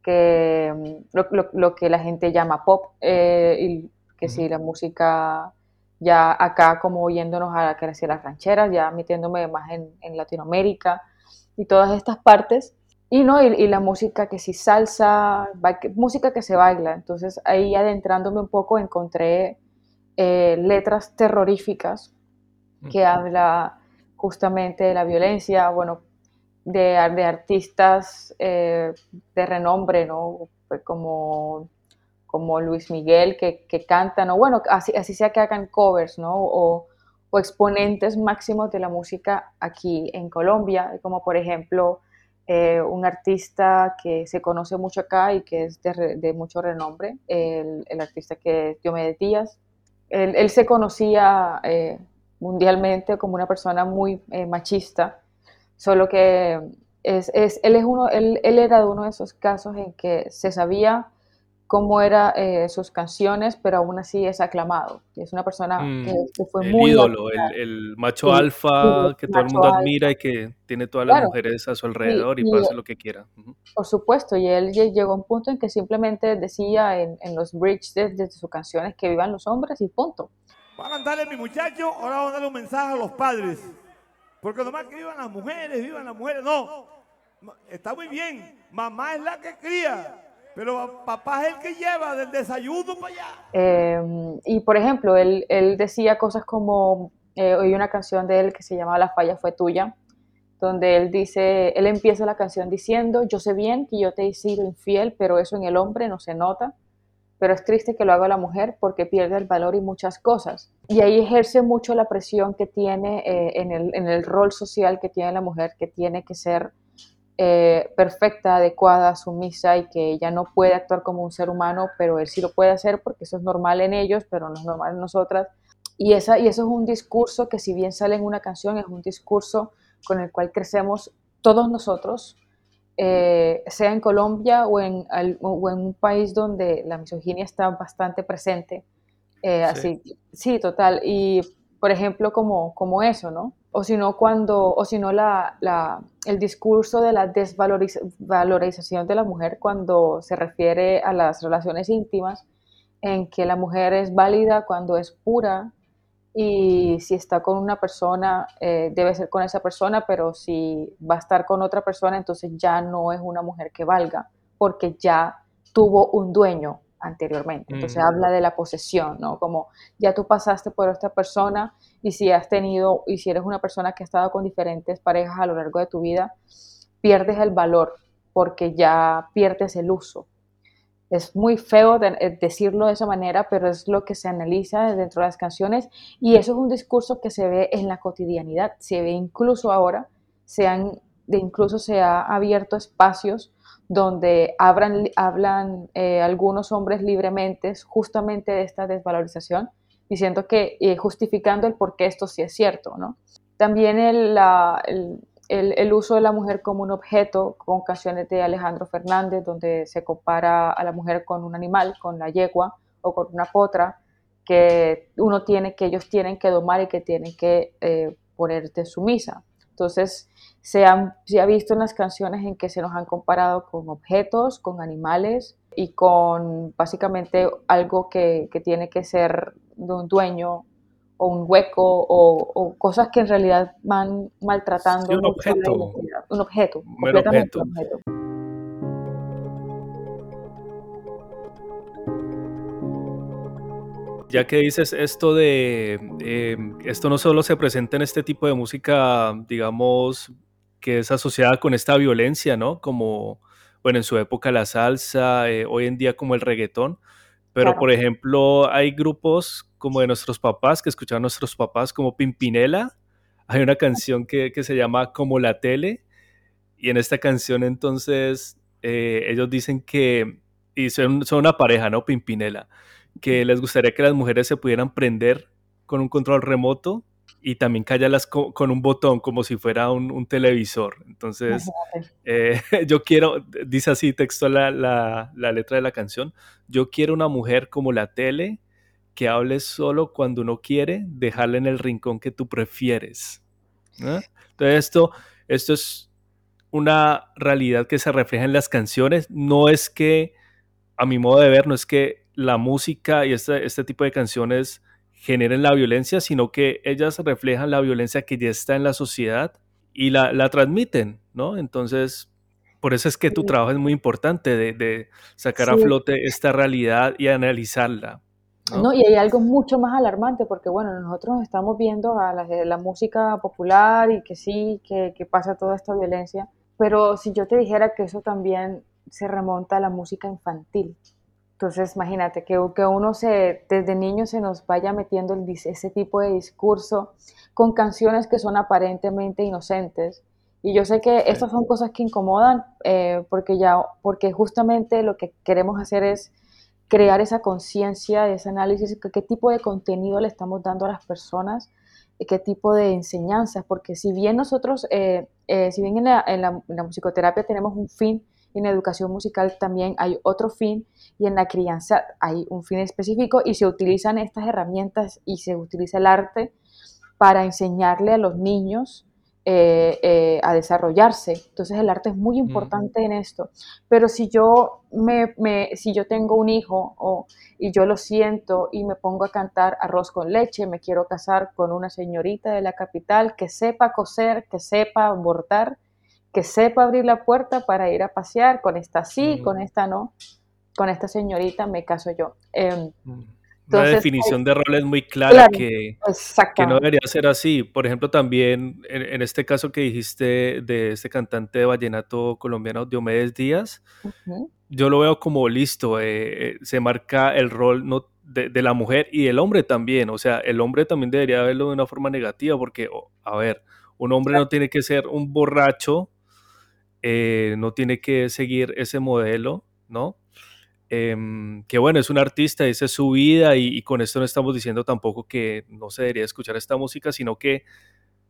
que mm, lo, que la gente llama pop, eh, y que si la música ya acá como oyéndonos a que las rancheras, ya metiéndome más en, Latinoamérica y todas estas partes. Y, no, y, la música que si salsa, música que se baila. Entonces ahí adentrándome un poco encontré eh, letras terroríficas que habla justamente de la violencia, bueno, de, artistas eh, de renombre, ¿no? Como, como Luis Miguel, que, que cantan, o bueno, así, así sea que hagan covers, ¿no? O, o, exponentes máximos de la música aquí en Colombia, como por ejemplo eh, un artista que se conoce mucho acá y que es de, de mucho renombre, el, el, artista que es Diomedes Díaz. Él, él se conocía eh, mundialmente como una persona muy machista, Solo que es, es, él, es uno, él, él, era de uno de esos casos en que se sabía cómo eran eh, sus canciones, pero aún así es aclamado. Es una persona mm, que, fue el muy... ídolo, el, macho alfa que todo el mundo admira y que tiene todas las mujeres a su alrededor y, puede hacer lo que quiera. Por supuesto, y él llegó a un punto en que simplemente decía en, en los bridges de, de, sus canciones que vivan los hombres y punto. Va a cantarle mi muchacho, ahora vamos a darle un mensaje a los padres. Porque nomás que vivan las mujeres, vivan las mujeres. No, está muy bien. Mamá es la que cría. Pero papá es el que lleva del desayuno para allá. Em, y por ejemplo, él, él decía cosas como, eh, oí una canción de él que se llama La falla fue tuya, donde él dice, él empieza la canción diciendo, yo sé bien que yo te he sido infiel, pero eso en el hombre no se nota. Pero es triste que lo haga la mujer porque pierde el valor y muchas cosas. Y ahí ejerce mucho la presión que tiene eh, en, el, en, el, rol social que tiene la mujer, que tiene que ser eh, perfecta, adecuada, sumisa y que ella no puede actuar como un ser humano, pero él sí lo puede hacer porque eso es normal en ellos, pero no es normal en nosotras. Y, esa, y eso es un discurso que si bien sale en una canción, es un discurso con el cual crecemos todos nosotros, eh, sea en Colombia o en, o en, un país donde la misoginia está bastante presente. Eh, sí. Así, sí, total. Y, por ejemplo, como, como eso, ¿no? O si no, cuando, o si no, la, la, el discurso de la desvalorización de la mujer cuando se refiere a las relaciones íntimas, en que la mujer es válida cuando es pura, y si está con una persona, eh, debe ser con esa persona, pero si va a estar con otra persona, entonces ya no es una mujer que valga, porque ya tuvo un dueño anteriormente. Entonces mm. habla de la posesión, ¿no? Como ya tú pasaste por esta persona y si has tenido, y si eres una persona que ha estado con diferentes parejas a lo largo de tu vida, pierdes el valor porque ya pierdes el uso es muy feo eh, decirlo de esa manera, pero es lo que se analiza dentro de las canciones y eso es un discurso que se ve en la cotidianidad, se ve incluso ahora, se han, de incluso se ha abierto espacios donde hablan, hablan eh, algunos hombres libremente justamente de esta desvalorización, diciendo que, eh, justificando el por qué esto sí es cierto, ¿no? También el, la, el el, uso de la mujer como un objeto, con canciones de Alejandro Fernández, donde se compara a la mujer con un animal, con la yegua o con una potra, que uno tiene, que ellos tienen que domar y que tienen que eh, ponerte sumisa. Entonces, se, se ha visto en las canciones en que se nos han comparado con objetos, con animales y con básicamente algo que, que tiene que ser de un dueño o un hueco o, cosas que en realidad van maltratando. un objeto. Un objeto. Un objeto. Ya que dices esto de, em, esto no solo se presenta en este tipo de música, digamos, que es asociada con esta violencia, ¿no? Como, bueno, en su época la salsa, eh, hoy en día como el reggaetón, pero por ejemplo hay grupos como de nuestros papás, que escuchaban nuestros papás, como Pimpinela. Hay una canción que, que se llama Como la tele, y en esta canción entonces eh, ellos dicen que, y son, son una pareja, ¿no? Pimpinela, que les gustaría que las mujeres se pudieran prender con un control remoto y también callarlas con, un botón como si fuera un, televisor. Entonces, eh, yo quiero, dice así texto la, la, la, letra de la canción, yo quiero una mujer como la tele que hables solo cuando uno quiere, dejarla en el rincón que tú prefieres. Entonces esto, esto es una realidad que se refleja en las canciones. No es que, a mi modo de ver, no es que la música y este, este tipo de canciones generen la violencia, sino que ellas reflejan la violencia que ya está en la sociedad y la, la transmiten, ¿no? Entonces, por eso es que tu trabajo es muy importante de, de sacar a flote esta realidad y analizarla. ¿no? y hay algo mucho más alarmante porque, bueno, nosotros estamos viendo a la, música popular y que sí, que, que, pasa toda esta violencia, pero si yo te dijera que eso también se remonta a la música infantil, entonces imagínate que, que uno se, desde niño se nos vaya metiendo el, ese tipo de discurso con canciones que son aparentemente inocentes. Y yo sé que estas son cosas que incomodan eh, porque, ya, porque justamente lo que queremos hacer es crear esa conciencia, ese análisis, qué tipo de contenido le estamos dando a las personas, qué tipo de enseñanzas, porque si bien nosotros, eh, eh, si bien en la, en, la, musicoterapia tenemos un fin, en la educación musical también hay otro fin y en la crianza hay un fin específico y se utilizan estas herramientas y se utiliza el arte para enseñarle a los niños eh, eh, a desarrollarse. Entonces el arte es muy importante en esto. Pero si yo, me, si yo tengo un hijo y yo lo siento y me pongo a cantar arroz con leche, me quiero casar con una señorita de la capital que sepa coser, que sepa bordar, que sepa abrir la puerta para ir a pasear, con esta sí, con esta no, con esta señorita me caso yo. Eh, una definición de roles muy clara que, que, no debería ser así. Por ejemplo, también en, este caso que dijiste de este cantante de vallenato colombiano, Diomedes Díaz, yo lo veo como listo, eh, eh, se marca el rol no, de, la mujer y el hombre también, o sea, el hombre también debería verlo de una forma negativa porque, a ver, un hombre no tiene que ser un borracho, eh, no tiene que seguir ese modelo, ¿no? Em, que bueno, es un artista, esa es su vida y, con esto no estamos diciendo tampoco que no se debería escuchar esta música, sino que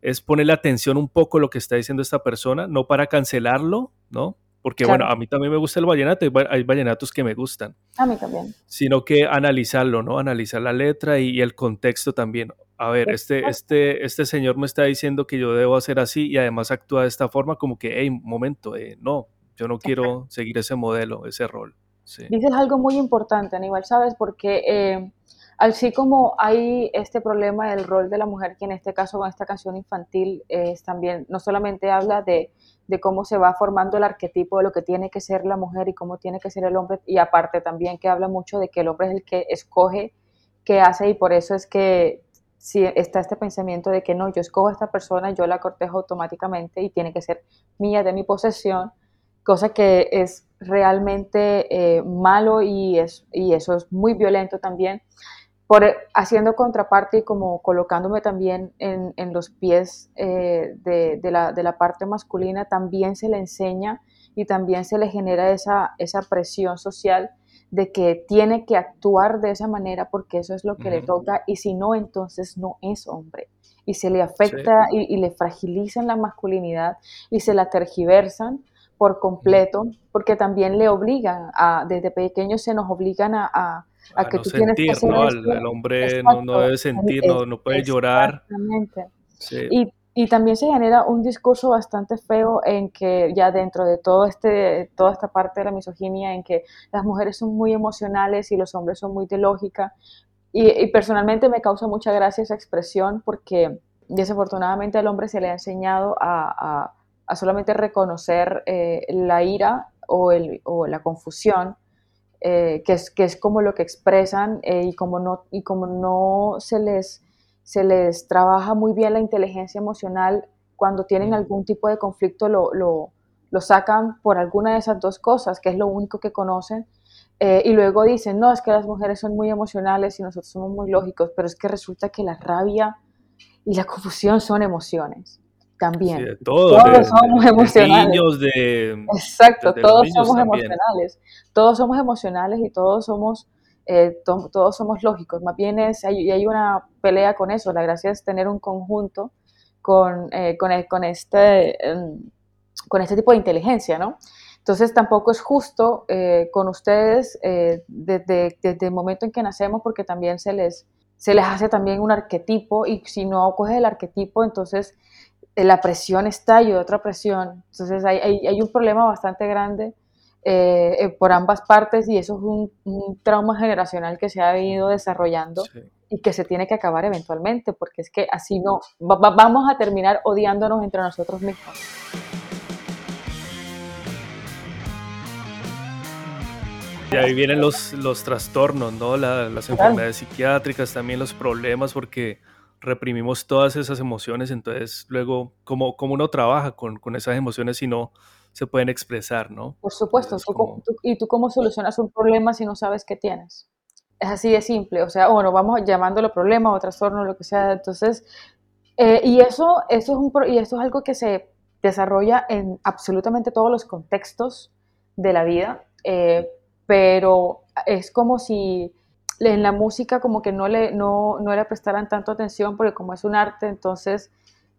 es ponerle atención un poco a lo que está diciendo esta persona, no para cancelarlo, ¿no? Porque bueno, a mí también me gusta el vallenato, hay vallenatos que me gustan. A mí también. Sino que analizarlo, ¿no? Analizar la letra y, el contexto también. A ver, este, este, este señor me está diciendo que yo debo hacer así y además actúa de esta forma como que, hey, momento, eh, no, yo no quiero seguir ese modelo, ese rol. Dices algo muy importante, Aníbal, ¿sabes? Porque eh, así como hay este problema del rol de la mujer, que en este caso con esta canción infantil es también, no solamente habla de de cómo se va formando el arquetipo de lo que tiene que ser la mujer y cómo tiene que ser el hombre, y aparte también que habla mucho de que el hombre es el que escoge qué hace y por eso es que si está este pensamiento de que no, yo escojo a esta persona, yo la cortejo automáticamente y tiene que ser mía de mi posesión, cosa que es realmente eh, malo y, es, y eso es muy violento también. Por, haciendo contraparte y como colocándome también en, en los pies eh, de, de, la, de, la, parte masculina, también se le enseña y también se le genera esa, esa presión social de que tiene que actuar de esa manera porque eso es lo que le toca y si no, entonces no es hombre. Y se le afecta y, y, le fragilizan la masculinidad y se la tergiversan por completo porque también le obligan a, desde pequeños se nos obligan a a, que no tú sentir, tienes que ¿no? El, hombre no, no, debe sentir, no, no puede llorar. Exactamente. Y, y, también se genera un discurso bastante feo en que ya dentro de todo este, toda esta parte de la misoginia, en que las mujeres son muy emocionales y los hombres son muy de lógica. Y, personalmente me causa mucha gracia esa expresión porque desafortunadamente al hombre se le ha enseñado a, a, a solamente reconocer eh, la ira o, el, o la confusión eh, que, es, que es como lo que expresan eh, y, como no, y como no se les, se les trabaja muy bien la inteligencia emocional, cuando tienen algún tipo de conflicto lo, lo, lo sacan por alguna de esas dos cosas, que es lo único que conocen, eh, y luego dicen, no, es que las mujeres son muy emocionales y nosotros somos muy lógicos, pero es que resulta que la rabia y la confusión son emociones también. todos, somos emocionales. De Exacto, todos somos emocionales. Todos somos emocionales y todos somos, eh, todos somos lógicos. Más bien es, hay, hay una pelea con eso. La gracia es tener un conjunto con, eh, con, con, este, em, con este tipo de inteligencia, ¿no? Entonces tampoco es justo eh, con ustedes desde, desde el momento en que nacemos porque también se les, se les hace también un arquetipo y si no coges el arquetipo, entonces la presión estalla, otra presión. Entonces hay, hay, un problema bastante grande eh, eh, por ambas partes y eso es un, trauma generacional que se ha ido desarrollando y que se tiene que acabar eventualmente, porque es que así no, vamos a terminar odiándonos entre nosotros mismos. Y ahí vienen los, los trastornos, ¿no? las enfermedades psiquiátricas, también los problemas, porque reprimimos todas esas emociones, entonces luego, ¿cómo, cómo uno trabaja con, con, esas emociones si no se pueden expresar, no? Por supuesto, ¿y tú cómo solucionas un problema si no sabes qué tienes? Es así de simple, o sea, bueno, vamos llamándolo problema o trastorno, lo que sea, entonces, eh, y, eso, eso es un, y eso es algo que se desarrolla en absolutamente todos los contextos de la vida, eh, pero es como si en la música como que no le, no, no le prestaran tanto atención porque como es un arte, entonces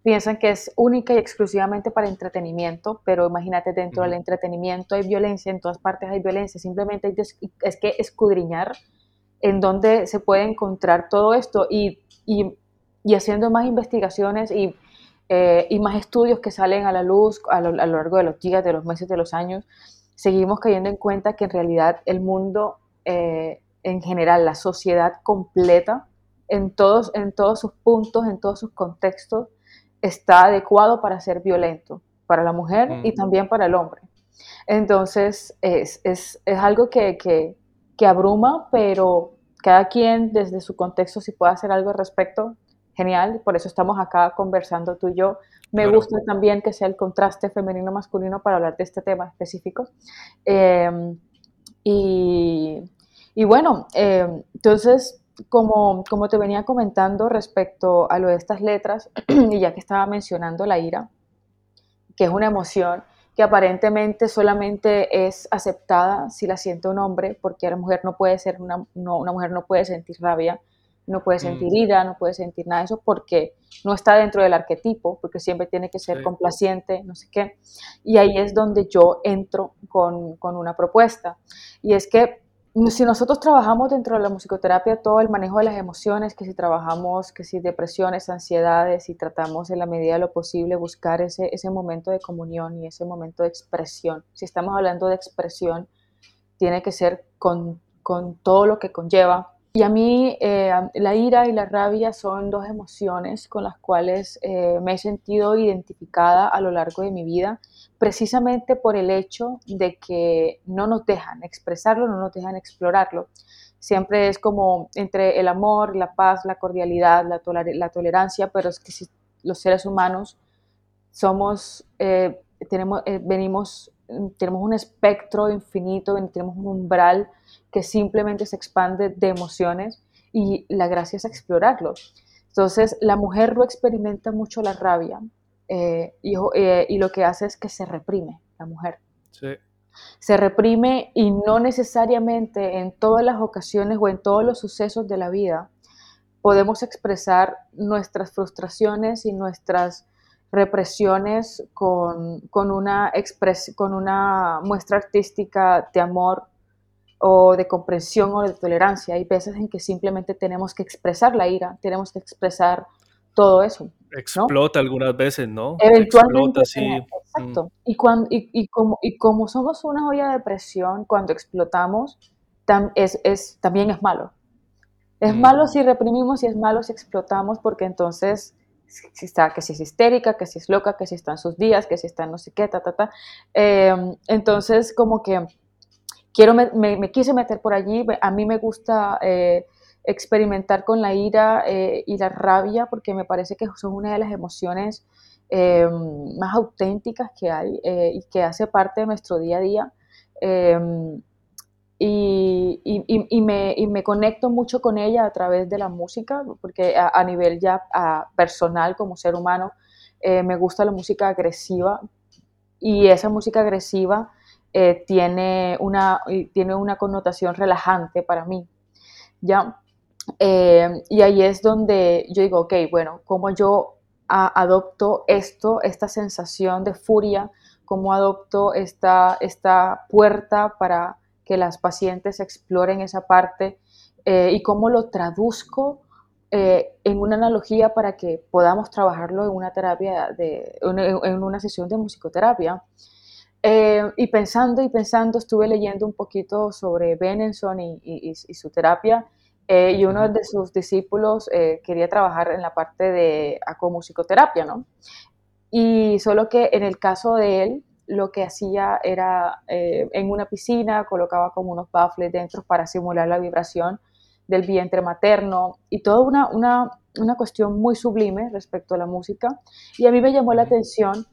piensan que es única y exclusivamente para entretenimiento, pero imagínate, dentro del entretenimiento hay violencia, en todas partes hay violencia, simplemente es que escudriñar en dónde se puede encontrar todo esto y, y, y haciendo más investigaciones y, eh, y, más estudios que salen a la luz a lo, a lo largo de los días, de los meses, de los años, seguimos cayendo en cuenta que en realidad el mundo... Eh, en general, la sociedad completa, en todos, en todos sus puntos, en todos sus contextos, está adecuado para ser violento, para la mujer y también para el hombre. Entonces, es, es, es algo que, que, que, abruma, pero cada quien desde su contexto, si puede hacer algo al respecto, genial. Por eso estamos acá conversando tú y yo. Me gusta también que sea el contraste femenino-masculino para hablar de este tema específico. Eh, Y, y bueno, eh, entonces, como, como te venía comentando respecto a lo de estas letras, y ya que estaba mencionando la ira, que es una emoción que aparentemente solamente es aceptada si la siente un hombre, porque la mujer no puede ser una, una mujer no puede sentir rabia, no puede sentir mm. ira, no puede sentir nada de eso porque no está dentro del arquetipo, porque siempre tiene que ser complaciente, no sé qué. Y ahí es donde yo entro con, con, una propuesta. Y es que si nosotros trabajamos dentro de la musicoterapia todo el manejo de las emociones, que si trabajamos, que si depresiones, ansiedades, y tratamos en la medida de lo posible buscar ese, ese momento de comunión y ese momento de expresión. Si estamos hablando de expresión, tiene que ser con, con todo lo que conlleva y a mí eh, la ira y la rabia son dos emociones con las cuales eh, me he sentido identificada a lo largo de mi vida, precisamente por el hecho de que no nos dejan expresarlo, no nos dejan explorarlo. Siempre es como entre el amor, la paz, la cordialidad, la, tolerancia, pero es que si los seres humanos somos, eh, tenemos, venimos, tenemos un espectro infinito, tenemos un umbral que simplemente se expande de emociones y la gracia es explorarlo. Entonces, la mujer no experimenta mucho la rabia eh, eh, y, lo que hace es que se reprime la mujer. Se reprime y no necesariamente en todas las ocasiones o en todos los sucesos de la vida podemos expresar nuestras frustraciones y nuestras represiones con, con, una, con una muestra artística de amor o de comprensión o de tolerancia. Hay veces en que simplemente tenemos que expresar la ira, tenemos que expresar todo eso. Explota algunas veces, ¿no? Eventualmente. Exacto. Mm. Y, cuando, y, como, y como somos una olla de presión, cuando explotamos, es, es, también es malo. Es mm. malo si reprimimos y es malo si explotamos, porque entonces si está, que si es histérica, que si es loca, que si está en sus días, que si está en no sé qué, ta, ta, ta. Em, entonces, como que quiero me, quise meter por allí. A mí me gusta eh, experimentar con la ira eh, y la rabia porque me parece que son una de las emociones eh, más auténticas que hay y que hace parte de nuestro día a día. Y, me, conecto mucho con ella a través de la música, porque a, nivel ya personal como ser humano, me gusta la música agresiva y esa música agresiva eh, tiene, una, tiene una connotación relajante para mí. ¿ya? Eh, y ahí es donde yo digo, ok, bueno, ¿cómo yo adopto esto, esta sensación de furia? ¿Cómo adopto esta, esta puerta para que las pacientes exploren esa parte? Eh, ¿Y cómo lo traduzco en una analogía para que podamos trabajarlo en una terapia, de, en una sesión de musicoterapia? Eh, y pensando y pensando, estuve leyendo un poquito sobre Benenson y, su terapia. Eh, y uno de sus discípulos eh, quería trabajar en la parte de acomusicoterapia, ¿no? Y solo que en el caso de él, lo que hacía era en una piscina, colocaba como unos baffles dentro para simular la vibración del vientre materno y toda una, una, una cuestión muy sublime respecto a la música. Y a mí me llamó la atención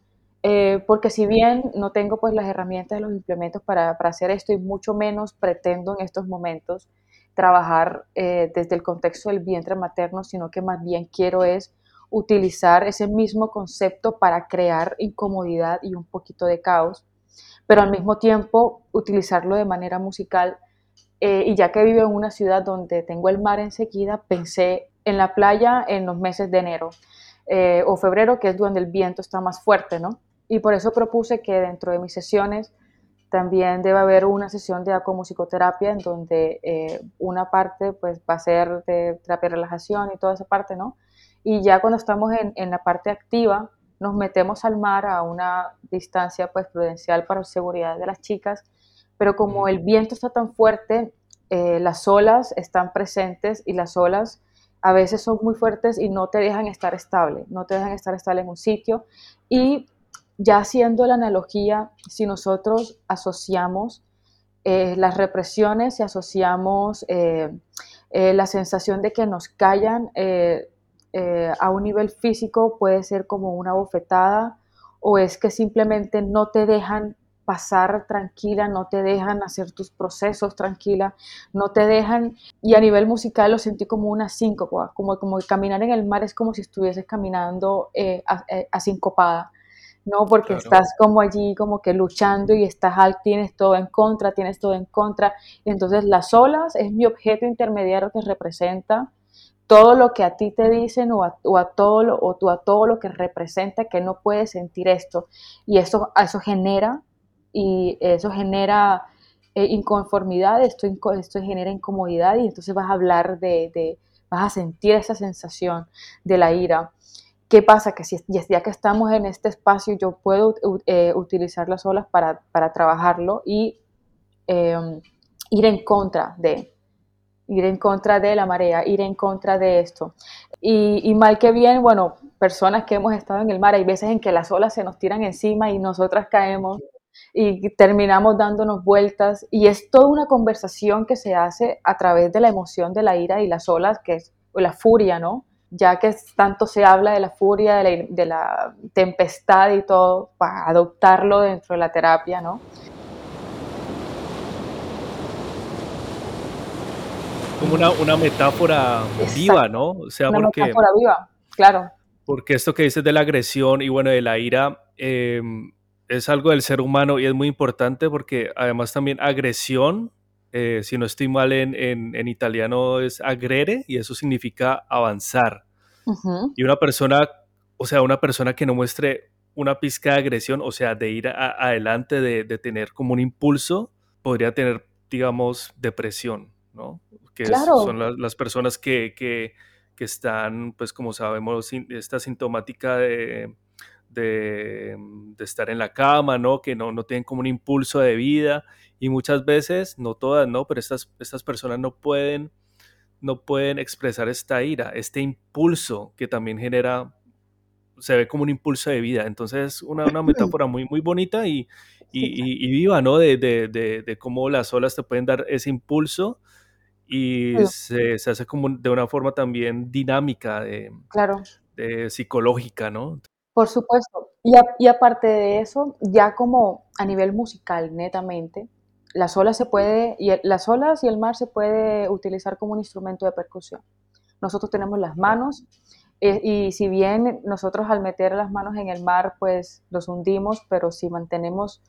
eh, porque si bien no tengo pues las herramientas, los implementos para, hacer esto y mucho menos pretendo en estos momentos trabajar eh, desde el contexto del vientre materno, sino que más bien quiero es utilizar ese mismo concepto para crear incomodidad y un poquito de caos, pero al mismo tiempo utilizarlo de manera musical. Eh, y ya que vivo en una ciudad donde tengo el mar enseguida, pensé en la playa en los meses de enero o febrero, que es donde el viento está más fuerte, ¿no? Y por eso propuse que dentro de mis sesiones también debe haber una sesión de acomusicoterapia en donde eh, una parte pues va a ser de terapia de relajación y toda esa parte, ¿no? Y ya cuando estamos en, en la parte activa, nos metemos al mar a una distancia pues prudencial para la seguridad de las chicas, pero como el viento está tan fuerte, eh, las olas están presentes y las olas a veces son muy fuertes y no te dejan estar estable, no te dejan estar estable en un sitio. Y ya haciendo la analogía, si nosotros asociamos eh, las represiones y asociamos eh, eh, la sensación de que nos callan a un nivel físico, puede ser como una bofetada o es que simplemente no te dejan pasar tranquila, no te dejan hacer tus procesos tranquila, no te dejan, y a nivel musical lo sentí como una síncopa, como, como caminar en el mar es como si estuvieses caminando eh, eh asincopada, ¿no? Porque estás como allí, como que luchando y estás al, tienes todo en contra, tienes todo en contra, y entonces las olas es mi objeto intermediario que representa todo lo que a ti te dicen o a, todo lo, o a todo lo que representa que no puedes sentir esto y eso, eso genera y eso genera eh, inconformidad, esto, esto genera incomodidad y entonces vas a hablar de, vas a sentir esa sensación de la ira. ¿Qué pasa? Que si, ya que estamos en este espacio, yo puedo eh, utilizar las olas para, trabajarlo y em, ir en contra de, ir en contra de la marea, ir en contra de esto. Y, mal que bien, bueno, personas que hemos estado en el mar, hay veces en que las olas se nos tiran encima y nosotras caemos y terminamos dándonos vueltas y es toda una conversación que se hace a través de la emoción de la ira y las olas, que es la furia, ¿no? Ya que tanto se habla de la furia, de la, de la tempestad y todo, para adoptarlo dentro de la terapia, ¿no? Como una, una metáfora viva, ¿no? O sea, una metáfora viva, claro. Porque esto que dices de la agresión y bueno, de la ira, eh, es algo del ser humano y es muy importante porque además también agresión, eh, si no estoy mal en, en, italiano es agrere y eso significa avanzar. Y una persona, o sea, una persona que no muestre una pizca de agresión, o sea, de ir adelante, de, de, tener como un impulso, podría tener, digamos, depresión, ¿no? Que son las, las personas que, que, que, están, pues como sabemos, esta sintomática de de, estar en la cama, ¿no? Que no, no tienen como un impulso de vida y muchas veces, no todas, ¿no? Pero estas, estas personas no pueden, no pueden expresar esta ira, este impulso que también genera, se ve como un impulso de vida. Entonces, una, una metáfora muy, muy bonita y, y, viva, ¿no? De, de, de, cómo las olas te pueden dar ese impulso y se, se, hace como de una forma también dinámica, de, claro. de psicológica, ¿no? Por supuesto. Y, y, aparte de eso, ya como a nivel musical, netamente, las olas se puede, y las olas y el mar se puede utilizar como un instrumento de percusión. Nosotros tenemos las manos, eh, y si bien nosotros al meter las manos en el mar, pues los hundimos, pero si mantenemos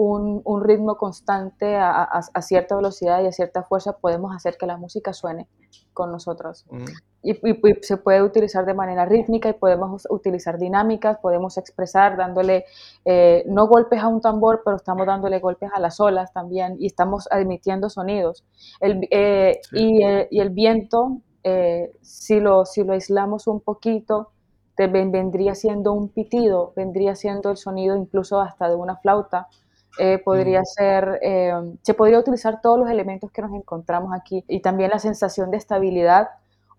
un, un ritmo constante a, a, cierta velocidad y a cierta fuerza, podemos hacer que la música suene con nosotros. Mm. Y, se puede utilizar de manera rítmica y podemos utilizar dinámicas, podemos expresar dándole eh, no golpes a un tambor, pero estamos dándole golpes a las olas también y estamos emitiendo sonidos. El, eh, y, y, el viento, eh, si, lo, si lo aislamos un poquito, vendría siendo un pitido, vendría siendo el sonido incluso hasta de una flauta. Podría mm. ser, se podría utilizar todos los elementos que nos encontramos aquí y también la sensación de estabilidad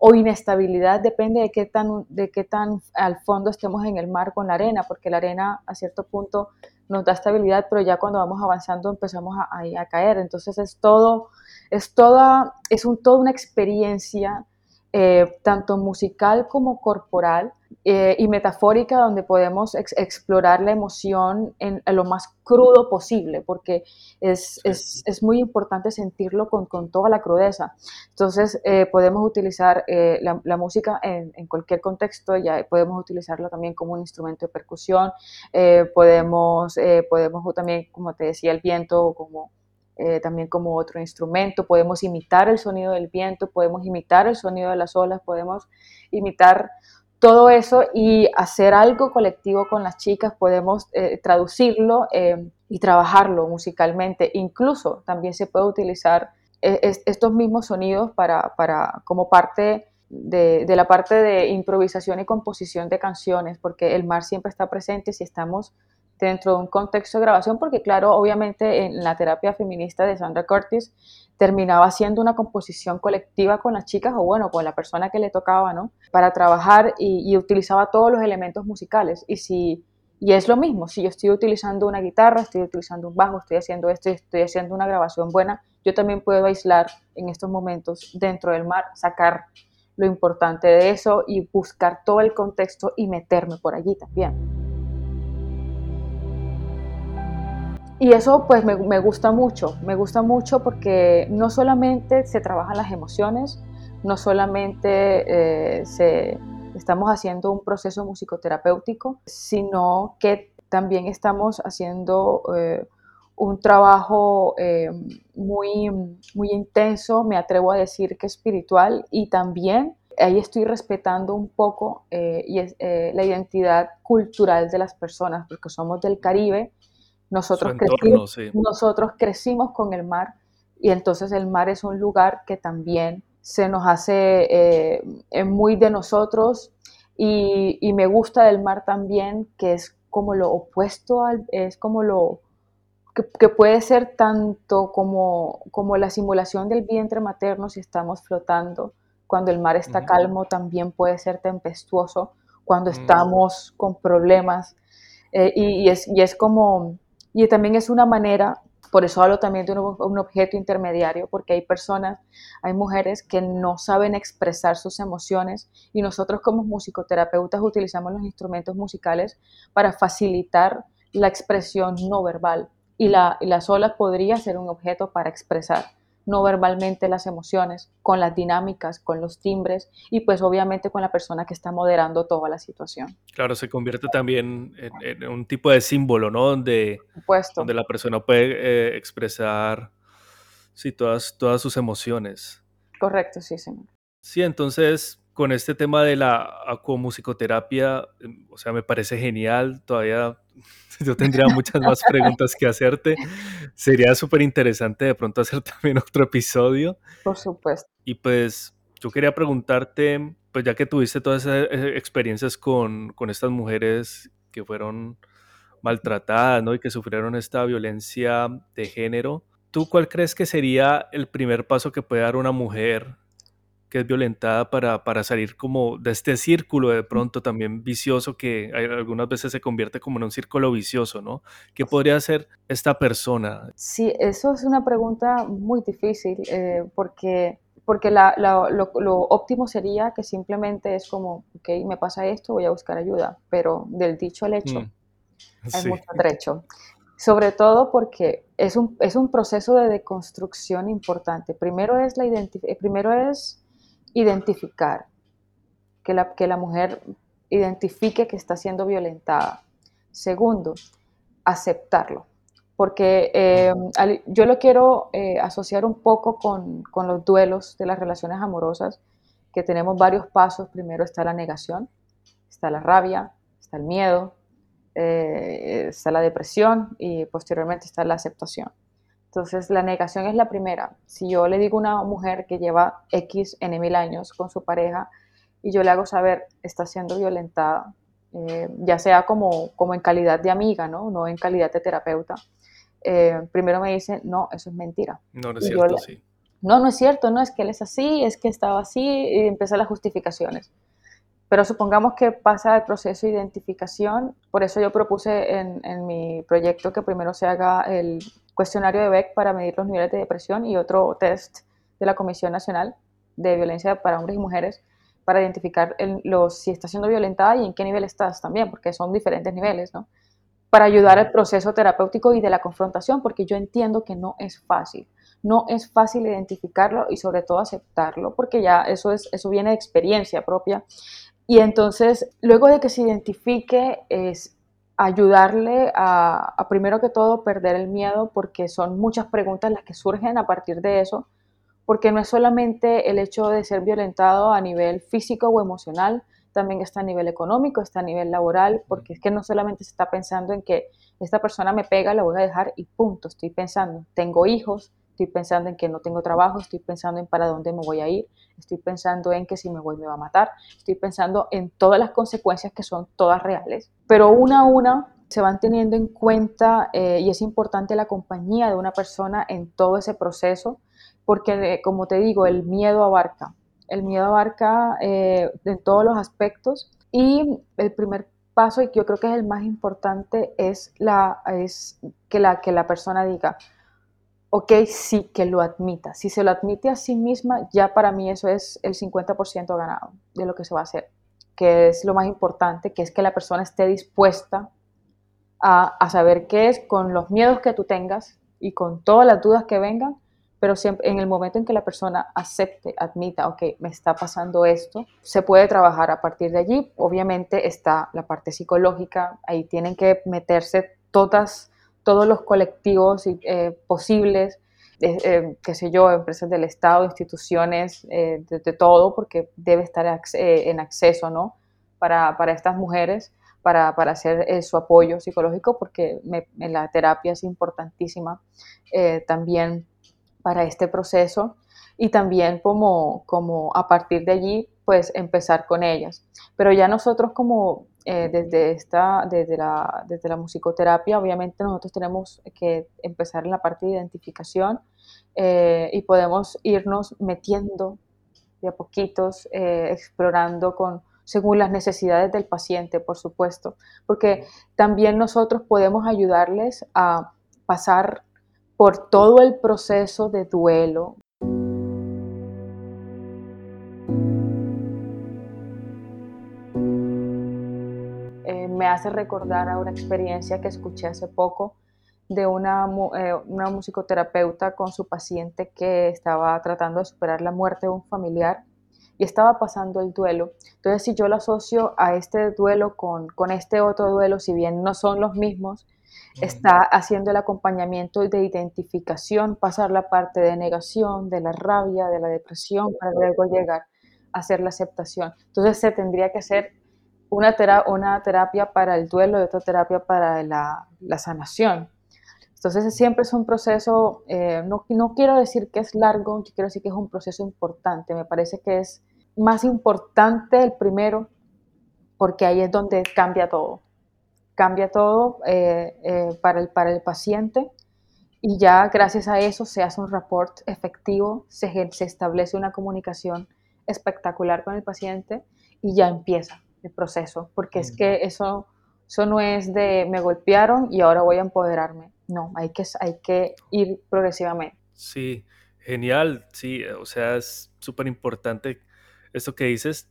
o inestabilidad depende de qué tan, de qué tan al fondo estemos en el mar con la arena, porque la arena a cierto punto nos da estabilidad, pero ya cuando vamos avanzando empezamos a, a, caer. Entonces es todo, es toda, es un, toda una experiencia eh, tanto musical como corporal eh, y metafórica, donde podemos explorar la emoción en, lo más crudo posible, porque es, es, es muy importante sentirlo con, con, toda la crudeza. Entonces, eh, podemos utilizar la, la, música en, en, cualquier contexto, ya podemos utilizarlo también como un instrumento de percusión, podemos, podemos también, como te decía, el viento, como eh, también como otro instrumento, podemos imitar el sonido del viento, podemos imitar el sonido de las olas, podemos imitar todo eso y hacer algo colectivo con las chicas, podemos eh, traducirlo eh, y trabajarlo musicalmente. Incluso también se puede utilizar estos mismos sonidos para, para como parte de, de, la parte de improvisación y composición de canciones, porque el mar siempre está presente si estamos dentro de un contexto de grabación, porque claro, obviamente en la terapia feminista de Sandra Curtis terminaba siendo una composición colectiva con las chicas o bueno, con la persona que le tocaba, ¿no? Para trabajar y, utilizaba todos los elementos musicales. Y si y es lo mismo, si yo estoy utilizando una guitarra, estoy utilizando un bajo, estoy haciendo esto, estoy haciendo una grabación buena, yo también puedo aislar en estos momentos dentro del mar, sacar lo importante de eso y buscar todo el contexto y meterme por allí también. Y eso pues me, gusta mucho, me gusta mucho porque no solamente se trabajan las emociones, no solamente eh, se, estamos haciendo un proceso musicoterapéutico, sino que también estamos haciendo eh, un trabajo eh, muy, muy intenso, me atrevo a decir que espiritual, y también ahí estoy respetando un poco y la identidad cultural de las personas, porque somos del Caribe, nosotros, crecimos, nosotros crecimos con el mar, y entonces el mar es un lugar que también se nos hace eh, muy de nosotros y, me gusta del mar también, que es como lo opuesto, al, es como lo que, puede ser tanto como, como la simulación del vientre materno si estamos flotando. Cuando el mar está calmo también puede ser tempestuoso cuando mm. estamos con problemas. Eh, y, es, y es como, y también es una manera por eso hablo también de un, objeto intermediario, porque hay personas, hay mujeres que no saben expresar sus emociones y nosotros como musicoterapeutas utilizamos los instrumentos musicales para facilitar la expresión no verbal. Y la, y la sola podría ser un objeto para expresar no verbalmente las emociones, con las dinámicas, con los timbres y pues obviamente con la persona que está moderando toda la situación. Claro, se convierte también en, un tipo de símbolo, ¿no? Donde, donde la persona puede eh, expresar sí, todas, todas sus emociones. Correcto, sí, señor. Sí, entonces con este tema de la acuamusicoterapia, em, o sea, me parece genial, todavía yo tendría muchas más preguntas que hacerte. Sería súper interesante de pronto hacer también otro episodio. Por supuesto. Y pues yo quería preguntarte, pues ya que tuviste todas esas eh, experiencias con, con estas mujeres que fueron maltratadas, ¿no? Y que sufrieron esta violencia de género, ¿tú cuál crees que sería el primer paso que puede dar una mujer que es violentada para, para, salir como de este círculo de pronto también vicioso que algunas veces se convierte como en un círculo vicioso, ¿no? ¿Qué podría hacer esta persona? Sí, eso es una pregunta muy difícil eh, porque, porque la, lo, lo, óptimo sería que simplemente es como, ok, me pasa esto, voy a buscar ayuda, pero del dicho al hecho mm. hay mucho trecho. Sobre todo porque es un, es un proceso de deconstrucción importante. Primero es, la primero es identificar, que la, que la mujer identifique que está siendo violentada. Segundo, aceptarlo, porque eh, yo lo quiero eh, asociar un poco con, los duelos de las relaciones amorosas, que tenemos varios pasos. Primero está la negación, está la rabia, está el miedo, eh, está la depresión y posteriormente está la aceptación. Entonces, la negación es la primera. Si yo le digo a una mujer que lleva X, N mil años con su pareja y yo le hago saber, está siendo violentada, eh, ya sea como, como en calidad de amiga, ¿no? No en calidad de terapeuta. Eh, primero me dice, no, eso es mentira. No, no es cierto, sí. No, no es cierto, no, es que él es así, es que estaba así, y empiezan las justificaciones. Pero supongamos que pasa el proceso de identificación, por eso yo propuse en, en mi proyecto que primero se haga el cuestionario de Beck para medir los niveles de depresión y otro test de la Comisión Nacional de Violencia para Hombres y Mujeres para identificar los, si está siendo violentada y en qué nivel estás también, porque son diferentes niveles, ¿no? Para ayudar al proceso terapéutico y de la confrontación, porque yo entiendo que no es fácil. No es fácil identificarlo y sobre todo aceptarlo, porque ya eso, es, eso viene de experiencia propia. Y entonces, luego de que se identifique, es ayudarle a, primero que todo perder el miedo porque son muchas preguntas las que surgen a partir de eso, porque no es solamente el hecho de ser violentado a nivel físico o emocional, también está a nivel económico, está a nivel laboral, porque es que no solamente se está pensando en que esta persona me pega, la voy a dejar y punto, estoy pensando, tengo hijos, estoy pensando en que no tengo trabajo, estoy pensando en para dónde me voy a ir, estoy pensando en que si me voy me va a matar, estoy pensando en todas las consecuencias que son todas reales, pero una a una se van teniendo en cuenta eh, y es importante la compañía de una persona en todo ese proceso, porque eh, como te digo, el miedo abarca, el miedo abarca eh, en todos los aspectos. Y el primer paso y yo creo que es el más importante es, la, es que, la, que la persona diga, ok, sí, que lo admita. Si se lo admite a sí misma, ya para mí eso es el 50% ganado de lo que se va a hacer, que es lo más importante, que es que la persona esté dispuesta a, saber qué es con los miedos que tú tengas y con todas las dudas que vengan, pero siempre en el momento en que la persona acepte, admita, ok, me está pasando esto, se puede trabajar a partir de allí. Obviamente está la parte psicológica, ahí tienen que meterse todas, todos los colectivos eh, posibles, eh, qué sé yo, empresas del Estado, instituciones, eh, de, todo, porque debe estar en acceso, ¿no? Para, para estas mujeres para, hacer eh, su apoyo psicológico, porque la terapia es importantísima eh, también para este proceso y también como, como a partir de allí, pues empezar con ellas. Pero ya nosotros como eh, desde, esta, desde, la, desde la musicoterapia, obviamente nosotros tenemos que empezar en la parte de identificación y podemos irnos metiendo de a poquitos, explorando con, según las necesidades del paciente, por supuesto, porque también nosotros podemos ayudarles a pasar por todo el proceso de duelo. Hace recordar a una experiencia que escuché hace poco de una, eh, una musicoterapeuta con su paciente que estaba tratando de superar la muerte de un familiar y estaba pasando el duelo. Entonces, si yo lo asocio a este duelo con, con este otro duelo, si bien no son los mismos, está haciendo el acompañamiento de identificación, pasar la parte de negación, de la rabia, de la depresión, para luego llegar a hacer la aceptación. Entonces, se tendría que hacer una, terapia para el duelo y otra terapia para la, la sanación. Entonces siempre es un proceso, eh, no, no, quiero decir que es largo, quiero decir que es un proceso importante. Me parece que es más importante el primero porque ahí es donde cambia todo. Cambia todo eh, eh, para, el, para el paciente y ya gracias a eso se hace un report efectivo, se, se establece una comunicación espectacular con el paciente y ya empieza el proceso, porque es que eso, eso no es de me golpearon y ahora voy a empoderarme no, hay que, hay que ir progresivamente. Sí, genial, sí, o sea, es súper importante esto que dices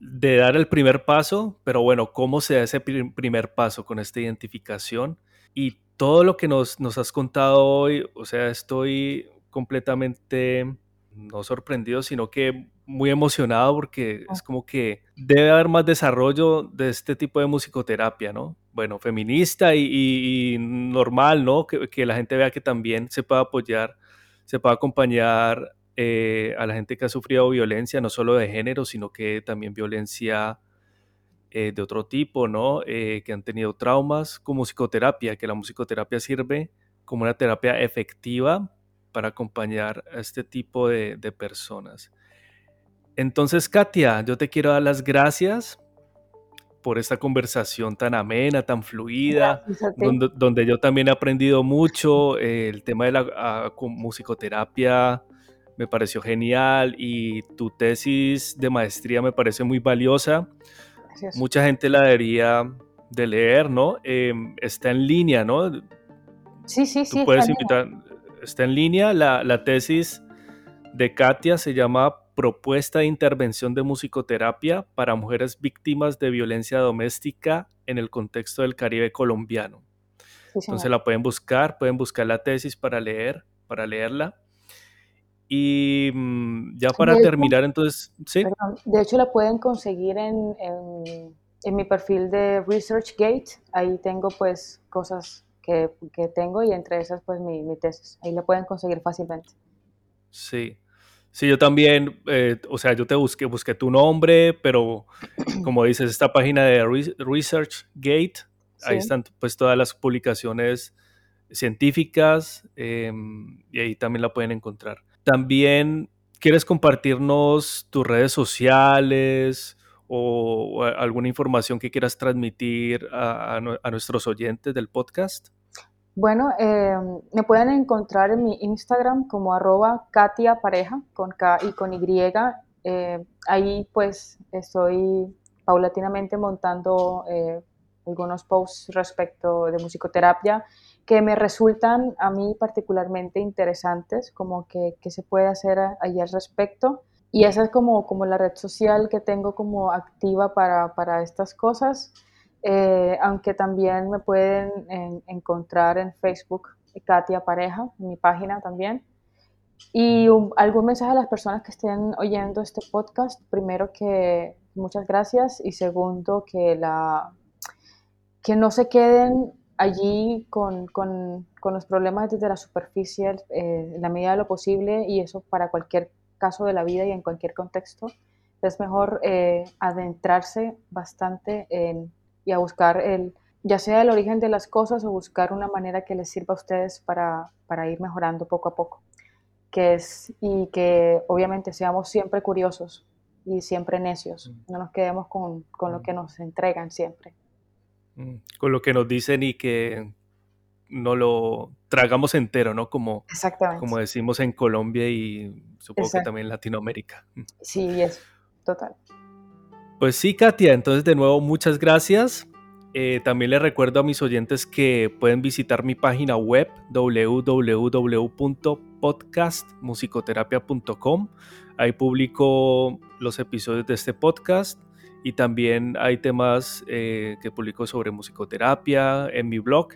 de dar el primer paso, pero bueno, ¿cómo se da ese primer paso con esta identificación? Y todo lo que nos, nos has contado hoy, o sea, estoy completamente no sorprendido, sino que muy emocionado porque es como que debe haber más desarrollo de este tipo de musicoterapia, ¿no? Bueno, feminista y, normal, ¿no? Que, la gente vea que también se puede apoyar, se puede acompañar eh, a la gente que ha sufrido violencia, no solo de género, sino que también violencia eh, de otro tipo, ¿no? Eh, que han tenido traumas con musicoterapia, que la musicoterapia sirve como una terapia efectiva para acompañar a este tipo de, personas. Entonces, Katia, yo te quiero dar las gracias por esta conversación tan amena, tan fluida, donde, yo también he aprendido mucho. Eh, el tema de la ah, musicoterapia me pareció genial y tu tesis de maestría me parece muy valiosa. Mucha gente la debería de leer, ¿no? Em, está en línea, ¿no? Sí, sí, sí. Tú puedes invitar, está en línea. La, tesis de Katia se llama Propuesta de Intervención de Musicoterapia para Mujeres Víctimas de Violencia Doméstica en el contexto del Caribe colombiano. Entonces la pueden buscar, pueden buscar la tesis para leer, para leerla. Y mm, ya para terminar, entonces, ¿sí? de hecho, la pueden conseguir en, en, en, mi perfil de ResearchGate. Ahí tengo pues cosas que, tengo y entre esas pues mi, tesis. Ahí lo pueden conseguir fácilmente. Sí. Sí, yo también, eh, o sea, yo te busqué, busqué tu nombre, pero como dices, esta página de ResearchGate, ahí están pues todas las publicaciones científicas em, y ahí también la pueden encontrar. También, ¿quieres compartirnos tus redes sociales o, alguna información que quieras transmitir a, nuestros oyentes del podcast? Bueno, eh, me pueden encontrar en mi Instagram como arroba Katia con K y con Y. Eh, ahí pues estoy paulatinamente montando eh, algunos posts respecto de musicoterapia que me resultan a mí particularmente interesantes, como que, que se puede hacer ahí al respecto. Y esa es como, como la red social que tengo como activa para, para estas cosas. eh, aunque también me pueden encontrar en Facebook, Katia Pareja, en mi página también. Y algún mensaje a las personas que estén oyendo este podcast, primero que muchas gracias y segundo que, la, que no se queden allí con, con, con los problemas desde la superficie eh, en la medida de lo posible y eso para cualquier caso de la vida y en cualquier contexto. Es mejor eh, adentrarse bastante en, y a buscar el, ya sea el origen de las cosas o buscar una manera que les sirva a ustedes para, para ir mejorando poco a poco. Que es, y que obviamente seamos siempre curiosos y siempre necios, mm. no nos quedemos con, con lo mm. que nos entregan siempre. Mm, con lo que nos dicen y que no lo tragamos entero, ¿no? Como, como decimos en Colombia y supongo que también en Latinoamérica. Sí, es total. Pues sí, Katia, entonces de nuevo muchas gracias. Eh, también les recuerdo a mis oyentes que pueden visitar mi página web www.podcastmusicoterapia.com. Ahí publico los episodios de este podcast y también hay temas eh, que publico sobre musicoterapia en mi blog.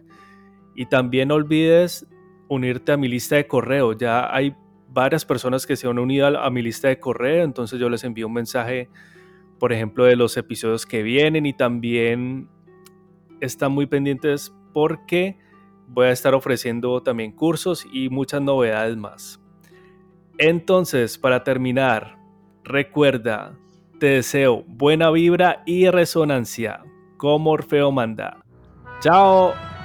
Y también no olvides unirte a mi lista de correo. Ya hay varias personas que se han unido a, mi lista de correo, entonces yo les envío un mensaje, por ejemplo, de los episodios que vienen y también están muy pendientes porque voy a estar ofreciendo también cursos y muchas novedades más. Entonces, para terminar, recuerda, te deseo buena vibra y resonancia, como Orfeo manda. ¡Chao!